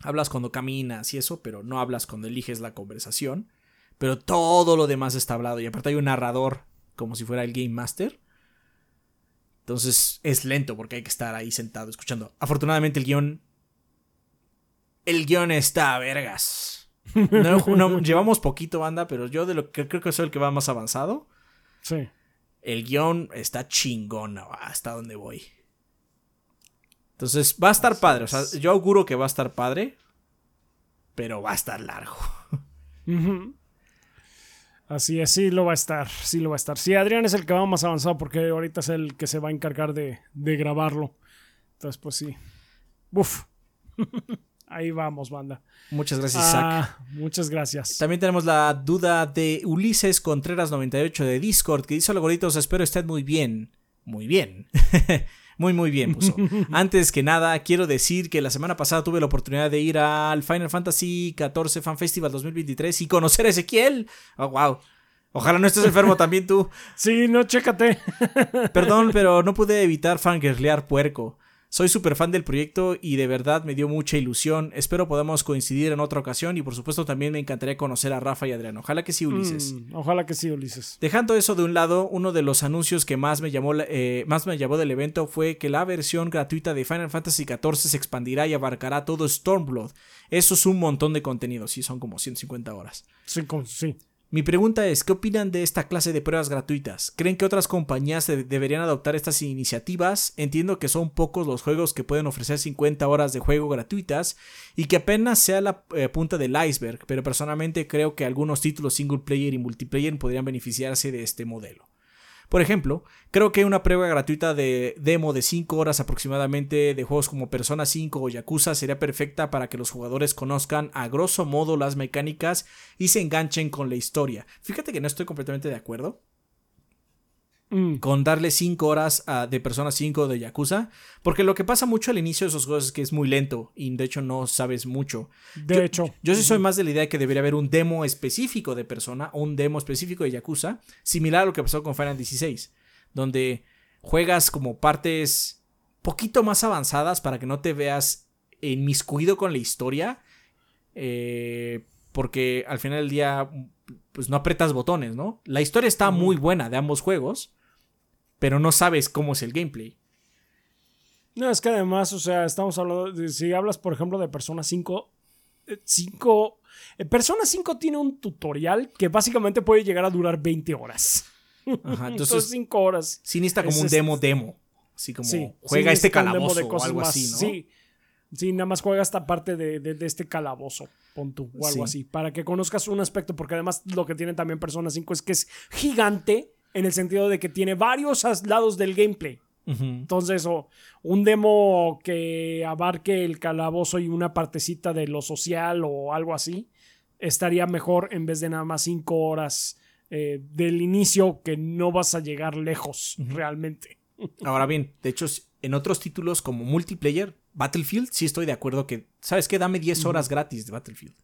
hablas cuando caminas y eso, pero no hablas cuando eliges la conversación. Pero todo lo demás está hablado y aparte hay un narrador como si fuera el Game Master. Entonces es lento porque hay que estar ahí sentado escuchando. Afortunadamente el guion... El guion está a vergas. llevamos poquito, banda, pero yo de lo que creo que soy el que va más avanzado. Sí. El guion está chingón hasta donde voy. Entonces va a estar padre. O sea, yo auguro que va a estar padre. Pero va a estar largo. Así es, sí lo va a estar. Sí lo va a estar. Sí, Adrián es el que va más avanzado porque ahorita es el que se va a encargar de, grabarlo. Entonces, pues sí. Uf. Ahí vamos, banda. Muchas gracias, Isaac. Ah, muchas gracias. También tenemos la duda de Ulises Contreras 98 de Discord que dice: Hola, gorditos, espero estén muy bien. Muy bien. Muy, muy bien puso. Antes que nada, quiero decir que la semana pasada tuve la oportunidad de ir al Final Fantasy XIV Fan Festival 2023 y conocer a Ezequiel. Oh, wow. Ojalá no estés enfermo también tú. Sí, no, chécate. Perdón, pero no pude evitar fangirlear puerco. Soy súper fan del proyecto y de verdad me dio mucha ilusión. Espero podamos coincidir en otra ocasión y por supuesto también me encantaría conocer a Rafa y Adrián. Ojalá que sí, Ulises. Mm, ojalá que sí, Ulises. Dejando eso de un lado, uno de los anuncios que más me llamó, eh, más me llamó del evento fue que la versión gratuita de Final Fantasy XIV se expandirá y abarcará todo Stormblood. Eso es un montón de contenido, sí, son como 150 horas. Sí, sí. Mi pregunta es, ¿qué opinan de esta clase de pruebas gratuitas? ¿Creen que otras compañías deberían adoptar estas iniciativas? Entiendo que son pocos los juegos que pueden ofrecer 50 horas de juego gratuitas y que apenas sea la eh, punta del iceberg, pero personalmente creo que algunos títulos single player y multiplayer podrían beneficiarse de este modelo. Por ejemplo, creo que una prueba gratuita de demo de 5 horas aproximadamente de juegos como Persona 5 o Yakuza sería perfecta para que los jugadores conozcan a grosso modo las mecánicas y se enganchen con la historia. Fíjate que no estoy completamente de acuerdo. Mm. con darle 5 horas a, de Persona 5 de Yakuza. Porque lo que pasa mucho al inicio de esos juegos es que es muy lento y de hecho no sabes mucho. De hecho. Yo sí soy más de la idea de que debería haber un demo específico de Persona o un demo específico de Yakuza, similar a lo que pasó con Final 16, donde juegas como partes poquito más avanzadas para que no te veas inmiscuido con la historia. Eh, porque al final del día pues no apretas botones, ¿no? La historia está muy buena de ambos juegos, pero no sabes cómo es el gameplay. No, es que además, o sea, estamos hablando, de, si hablas, por ejemplo, de Persona 5, 5... Eh, eh, Persona 5 tiene un tutorial que básicamente puede llegar a durar 20 horas. Ajá, entonces, 5 horas. Sí necesita como un demo demo. Así como juega este calabozo o algo así, ¿no? Sí, sí, nada más juega esta parte de, de, este calabozo, pon tú, o algo así, para que conozcas un aspecto, porque además lo que tiene también Persona 5 es que es gigante en el sentido de que tiene varios lados del gameplay. Entonces, un demo que abarque el calabozo y una partecita de lo social o algo así, estaría mejor en vez de nada más cinco horas eh, del inicio que no vas a llegar lejos realmente. Ahora bien, de hecho, en otros títulos como multiplayer, Battlefield, sí estoy de acuerdo que, ¿sabes qué? Dame 10 horas gratis de Battlefield.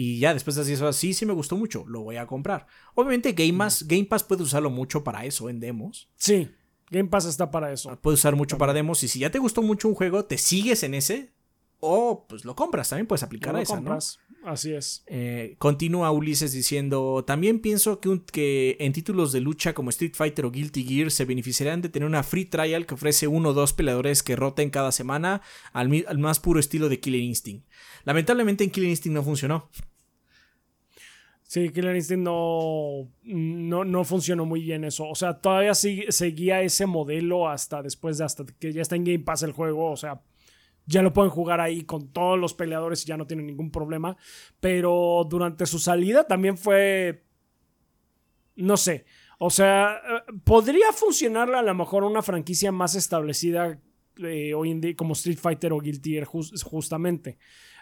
Y ya después de así eso, sí, sí me gustó mucho, lo voy a comprar. Obviamente Game Pass, Game Pass puede usarlo mucho para eso en demos. Sí, Game Pass está para eso. Puede usar mucho para demos y si ya te gustó mucho un juego, te sigues en ese o pues lo compras, también puedes aplicar a esa, ¿no? Así es. Eh, continúa Ulises diciendo, también pienso que, que, en títulos de lucha como Street Fighter o Guilty Gear se beneficiarán de tener una free trial que ofrece uno o dos peleadores que roten cada semana al, al más puro estilo de Killer Instinct. Lamentablemente en Killer Instinct no funcionó. Sí, Killer Instinct no, no, no, funcionó muy bien eso. O sea, todavía seguía ese modelo hasta después de hasta que ya está en Game Pass el juego. O sea, ya lo pueden jugar ahí con todos los peleadores y ya no tienen ningún problema. Pero durante su salida también fue. No sé. O sea, eh, podría funcionar a lo mejor una franquicia más establecida eh, hoy en día como Street Fighter o Guilty Gear justamente.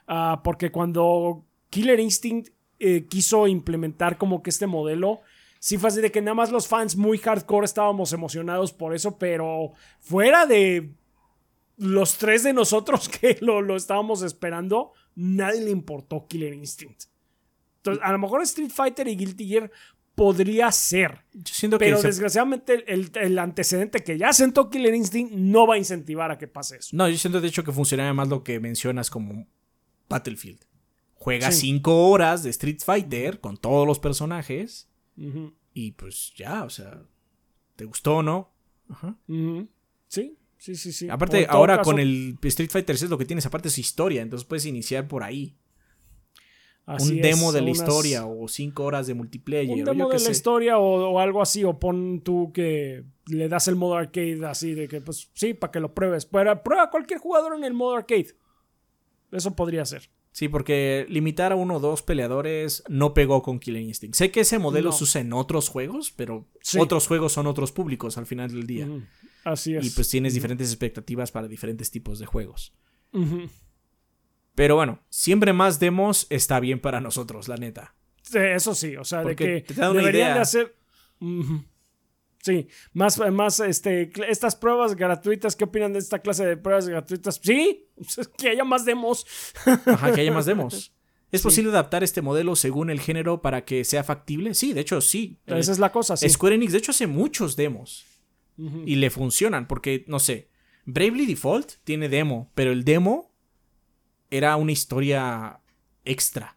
Ah, porque cuando Killer Instinct eh, quiso implementar como que este modelo. Sí fue así de que nada más los fans muy hardcore estábamos emocionados por eso, pero fuera de los tres de nosotros que lo, lo estábamos esperando, nadie le importó Killer Instinct. Entonces, a lo mejor Street Fighter y Guilty Gear podría ser. pero desgraciadamente el, antecedente que ya sentó Killer Instinct no va a incentivar a que pase eso. No, yo siento de hecho que funcionaría más lo que mencionas como Battlefield. Juega cinco horas de Street Fighter con todos los personajes. Y pues ya, o sea, ¿te gustó o no? Sí, sí, sí, sí. Aparte, ahora con el Street Fighter es lo que tienes, aparte es historia, entonces puedes iniciar por ahí. un demo de la historia o cinco horas de multiplayer. Un demo de la historia o, algo así, o pon tú que le das el modo arcade así de que, pues sí, para que lo pruebes. Prueba, prueba cualquier jugador en el modo arcade. Eso podría ser. Sí, porque limitar a uno o dos peleadores no pegó con Killer Instinct. Sé que ese modelo se usa en otros juegos, pero otros juegos son otros públicos al final del día. Así es. Y pues tienes diferentes expectativas para diferentes tipos de juegos. Pero bueno, siempre más demos está bien para nosotros, la neta. eso sí, o sea, de que te da una deberían de hacer... Sí, más, más este, estas pruebas gratuitas, ¿qué opinan de esta clase de pruebas gratuitas? Sí, que haya más demos. Ajá, que haya más demos. ¿Es posible adaptar este modelo según el género para que sea factible? Sí, de hecho sí. Esa es la cosa, sí. Square Enix, de hecho, hace muchos demos. Y le funcionan, porque, no sé, Bravely Default tiene demo, pero el demo era una historia extra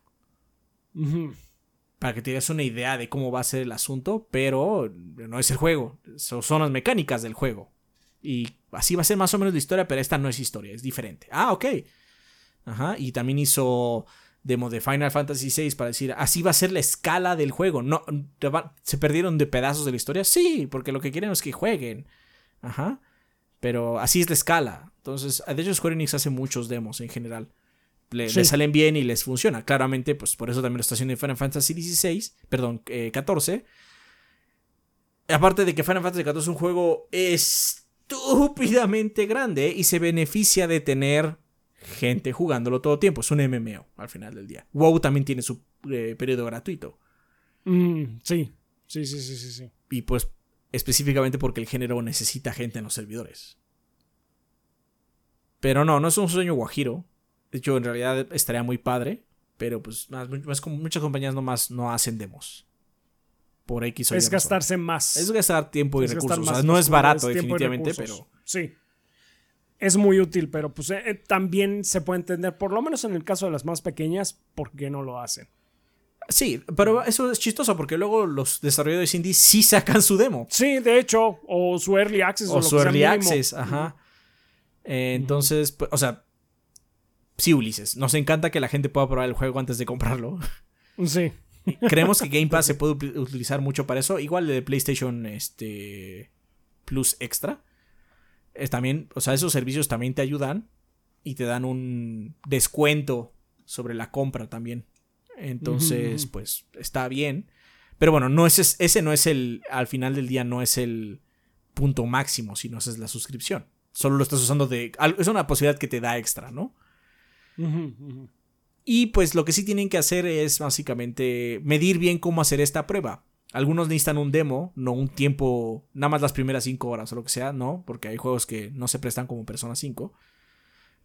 para que te des una idea de cómo va a ser el asunto, pero no es el juego, son las mecánicas del juego. Y así va a ser más o menos la historia, pero esta no es historia, es diferente. Ah, ok. Ajá, y también hizo demo de Final Fantasy VI para decir, así va a ser la escala del juego. No, ¿Se perdieron de pedazos de la historia? Sí, porque lo que quieren es que jueguen. Ajá. Pero así es la escala. Entonces, de hecho, Square Enix hace muchos demos en general. Le, salen bien y les funciona. Claramente, pues por eso también lo está haciendo en Final Fantasy XVI, perdón, eh, 14. Aparte de que Final Fantasy XIV es un juego estúpidamente grande y se beneficia de tener gente jugándolo todo el tiempo. Es un MMO al final del día. WoW también tiene su eh, periodo gratuito. Mm, sí. sí, sí, sí, sí, sí. Y pues específicamente porque el género necesita gente en los servidores. Pero no, no es un sueño guajiro. De hecho, en realidad estaría muy padre. Pero pues más, muchas compañías nomás no hacen demos. Por X o Es gastarse más. Es gastar tiempo y recursos. no es barato, definitivamente, pero. Sí. Es muy útil, pero pues eh, también se puede entender, por lo menos en el caso de las más pequeñas, por qué no lo hacen. Sí, pero eso es chistoso porque luego los desarrolladores indie sí sacan su demo. Sí, de hecho, o su early access. O, su early access, ajá. Eh, entonces, pues, o sea, sí, Ulises, nos encanta que la gente pueda probar el juego antes de comprarlo. Sí. Creemos que Game Pass se puede utilizar mucho para eso. Igual el de PlayStation este, Plus Extra. Es también, o sea, esos servicios también te ayudan y te dan un descuento sobre la compra también. Entonces, pues está bien. Pero bueno, no es, ese no es el, al final del día no es el punto máximo, sino esa es la suscripción. Solo lo estás usando de... Es una posibilidad que te da extra, ¿no? Y pues lo que sí tienen que hacer es básicamente medir bien cómo hacer esta prueba. Algunos necesitan un demo, no un tiempo, nada más las primeras 5 horas o lo que sea, ¿no? Porque hay juegos que no se prestan como Persona 5.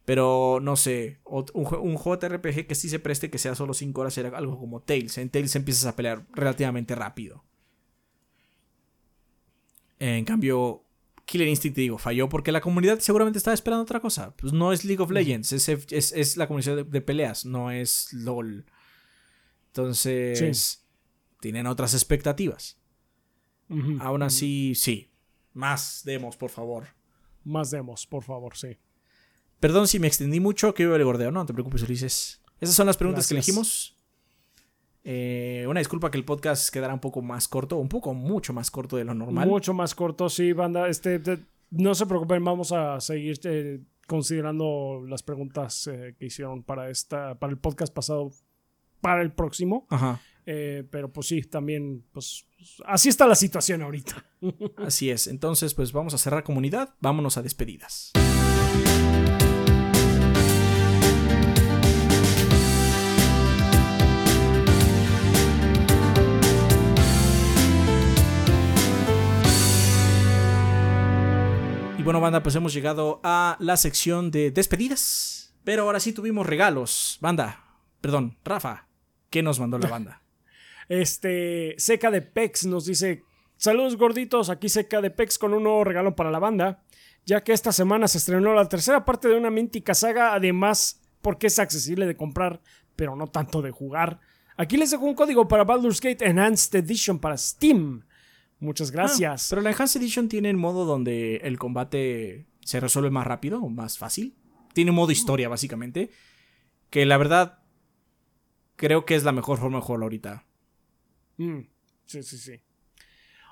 Pero no sé, un, un JRPG que sí se preste que sea solo 5 horas era algo como Tales. En Tales empiezas a pelear relativamente rápido. En cambio, Killer Instinct, digo, falló porque la comunidad seguramente estaba esperando otra cosa. Pues no es League of Legends, es, la comunidad de, peleas, no es LOL. Entonces, tienen otras expectativas. Aún así, sí. Más demos, por favor. Más demos, por favor, sí. Perdón si me extendí mucho, que el gordeo. No, no te preocupes, Ulises. Esas son las preguntas que elegimos. Eh, una disculpa que el podcast quedará un poco más corto, un poco mucho más corto de lo normal. Mucho más corto, sí, banda. Este, no se preocupen, vamos a seguir eh, considerando las preguntas eh, que hicieron para esta, para el podcast pasado, para el próximo. Ajá. Pero pues sí, también, pues así está la situación ahorita. así es. Entonces, pues vamos a cerrar comunidad, vámonos a despedidas. bueno, banda, pues hemos llegado a la sección de despedidas. Pero ahora sí tuvimos regalos. Banda, perdón, Rafa, ¿qué nos mandó la banda? este, Seca de Pex nos dice: Saludos gorditos, aquí Seca de Pex con un nuevo regalo para la banda. Ya que esta semana se estrenó la tercera parte de una mítica saga, además porque es accesible de comprar, pero no tanto de jugar. Aquí les dejo un código para Baldur's Gate Enhanced Edition para Steam. Muchas ah, gracias. pero la Enhanced Edition tiene el modo donde el combate se resuelve más rápido o más fácil. Tiene un modo historia, básicamente. Que la verdad creo que es la mejor forma de jugarlo ahorita. Mm, sí, sí, sí.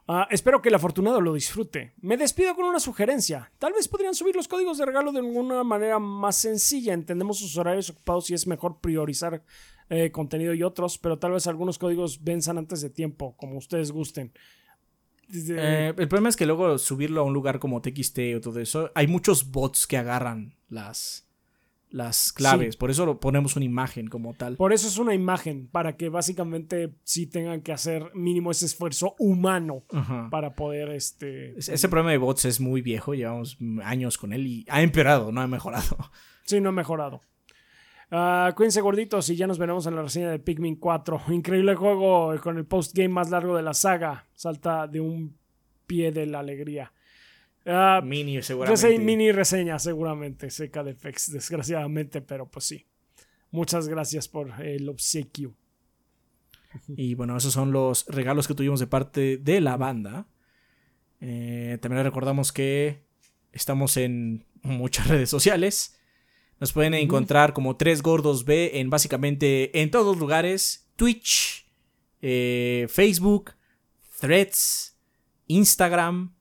Ah, espero que el afortunado lo disfrute. Me despido con una sugerencia. Tal vez podrían subir los códigos de regalo de alguna manera más sencilla. Entendemos sus horarios ocupados y es mejor priorizar eh, contenido y otros, pero tal vez algunos códigos venzan antes de tiempo, como ustedes gusten. Eh, el problema es que luego subirlo a un lugar como TXT o todo eso, hay muchos bots que agarran las, las claves. Por eso lo ponemos una imagen como tal. Por eso es una imagen, para que básicamente sí tengan que hacer mínimo ese esfuerzo humano para poder este. Ese problema de bots es muy viejo, llevamos años con él y ha empeorado, no ha mejorado. Sí, no ha mejorado. Uh, cuídense gorditos y ya nos veremos en la reseña de Pikmin 4. Increíble juego con el post-game más largo de la saga. Salta de un pie de la alegría. Uh, mini, seguramente. mini reseña, seguramente. Seca de FX, desgraciadamente, pero pues sí. Muchas gracias por el obsequio. Y bueno, esos son los regalos que tuvimos de parte de la banda. Eh, también recordamos que estamos en muchas redes sociales. Nos pueden encontrar como Tres Gordos B en básicamente en todos lugares. Twitch, eh, Facebook, Threads, Instagram,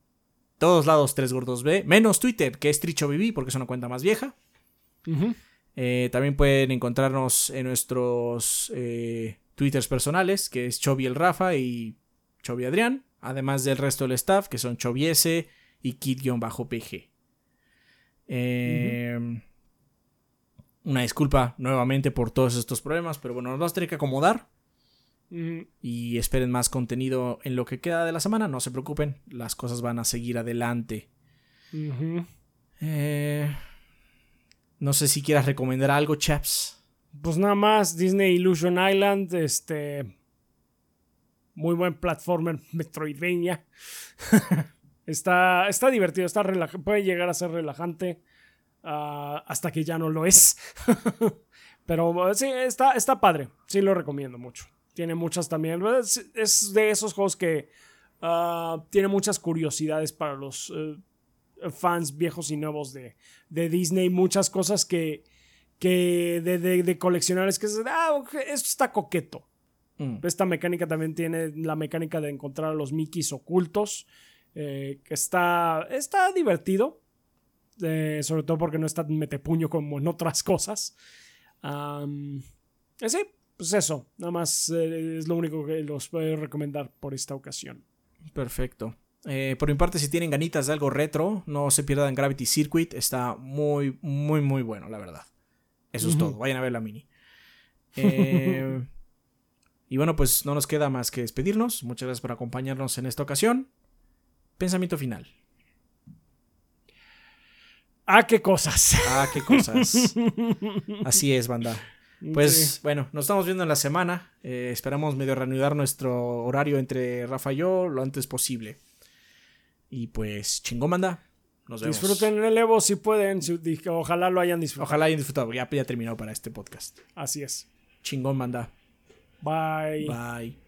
todos lados Tres Gordos B, menos Twitter, que es Tricho porque es una cuenta más vieja. Eh, también pueden encontrarnos en nuestros eh, twitters personales, que es Chovy el Rafa y Chovy Adrián, además del resto del staff, que son Choviese y Kid-PG. Eh, una disculpa nuevamente por todos estos problemas, pero bueno, nos vamos a tener que acomodar. Y esperen más contenido en lo que queda de la semana. No se preocupen, las cosas van a seguir adelante. eh, no sé si quieras recomendar algo, chaps. Pues nada más, Disney Illusion Island, este. Muy buen platformer Metroidvania. está, está divertido, está puede llegar a ser relajante ah, hasta que ya no lo es. Pero sí, está, está padre. Sí lo recomiendo mucho. Tiene muchas también. Es, de esos juegos que uh, tiene muchas curiosidades para los eh, fans viejos y nuevos de, Disney, muchas cosas que, que de, de, coleccionables que ah, esto está coqueto. Mm. Esta mecánica también tiene la mecánica de encontrar a los Mickeys ocultos, eh, que está, está divertido, eh, sobre todo porque no está metepuño como en otras cosas. Um, pues eso, nada más es lo único que los puedo recomendar por esta ocasión. Perfecto. Eh, por mi parte, si tienen ganitas de algo retro, no se pierdan Gravity Circuit. Está muy, muy, muy bueno, la verdad. Eso es todo. Vayan a ver la mini. Eh, y bueno, pues no nos queda más que despedirnos. Muchas gracias por acompañarnos en esta ocasión. Pensamiento final. Ah, qué cosas. Ah, qué cosas. Así es, banda. Pues bueno, nos estamos viendo en la semana. Eh, esperamos medio reanudar nuestro horario entre Rafa y yo lo antes posible. Y pues, chingón, manda. Nos vemos. Disfruten el Evo si pueden. Ojalá lo hayan disfrutado. Ojalá hayan disfrutado. Ya, ya terminado para este podcast. Así es. Chingón, manda. Bye. Bye.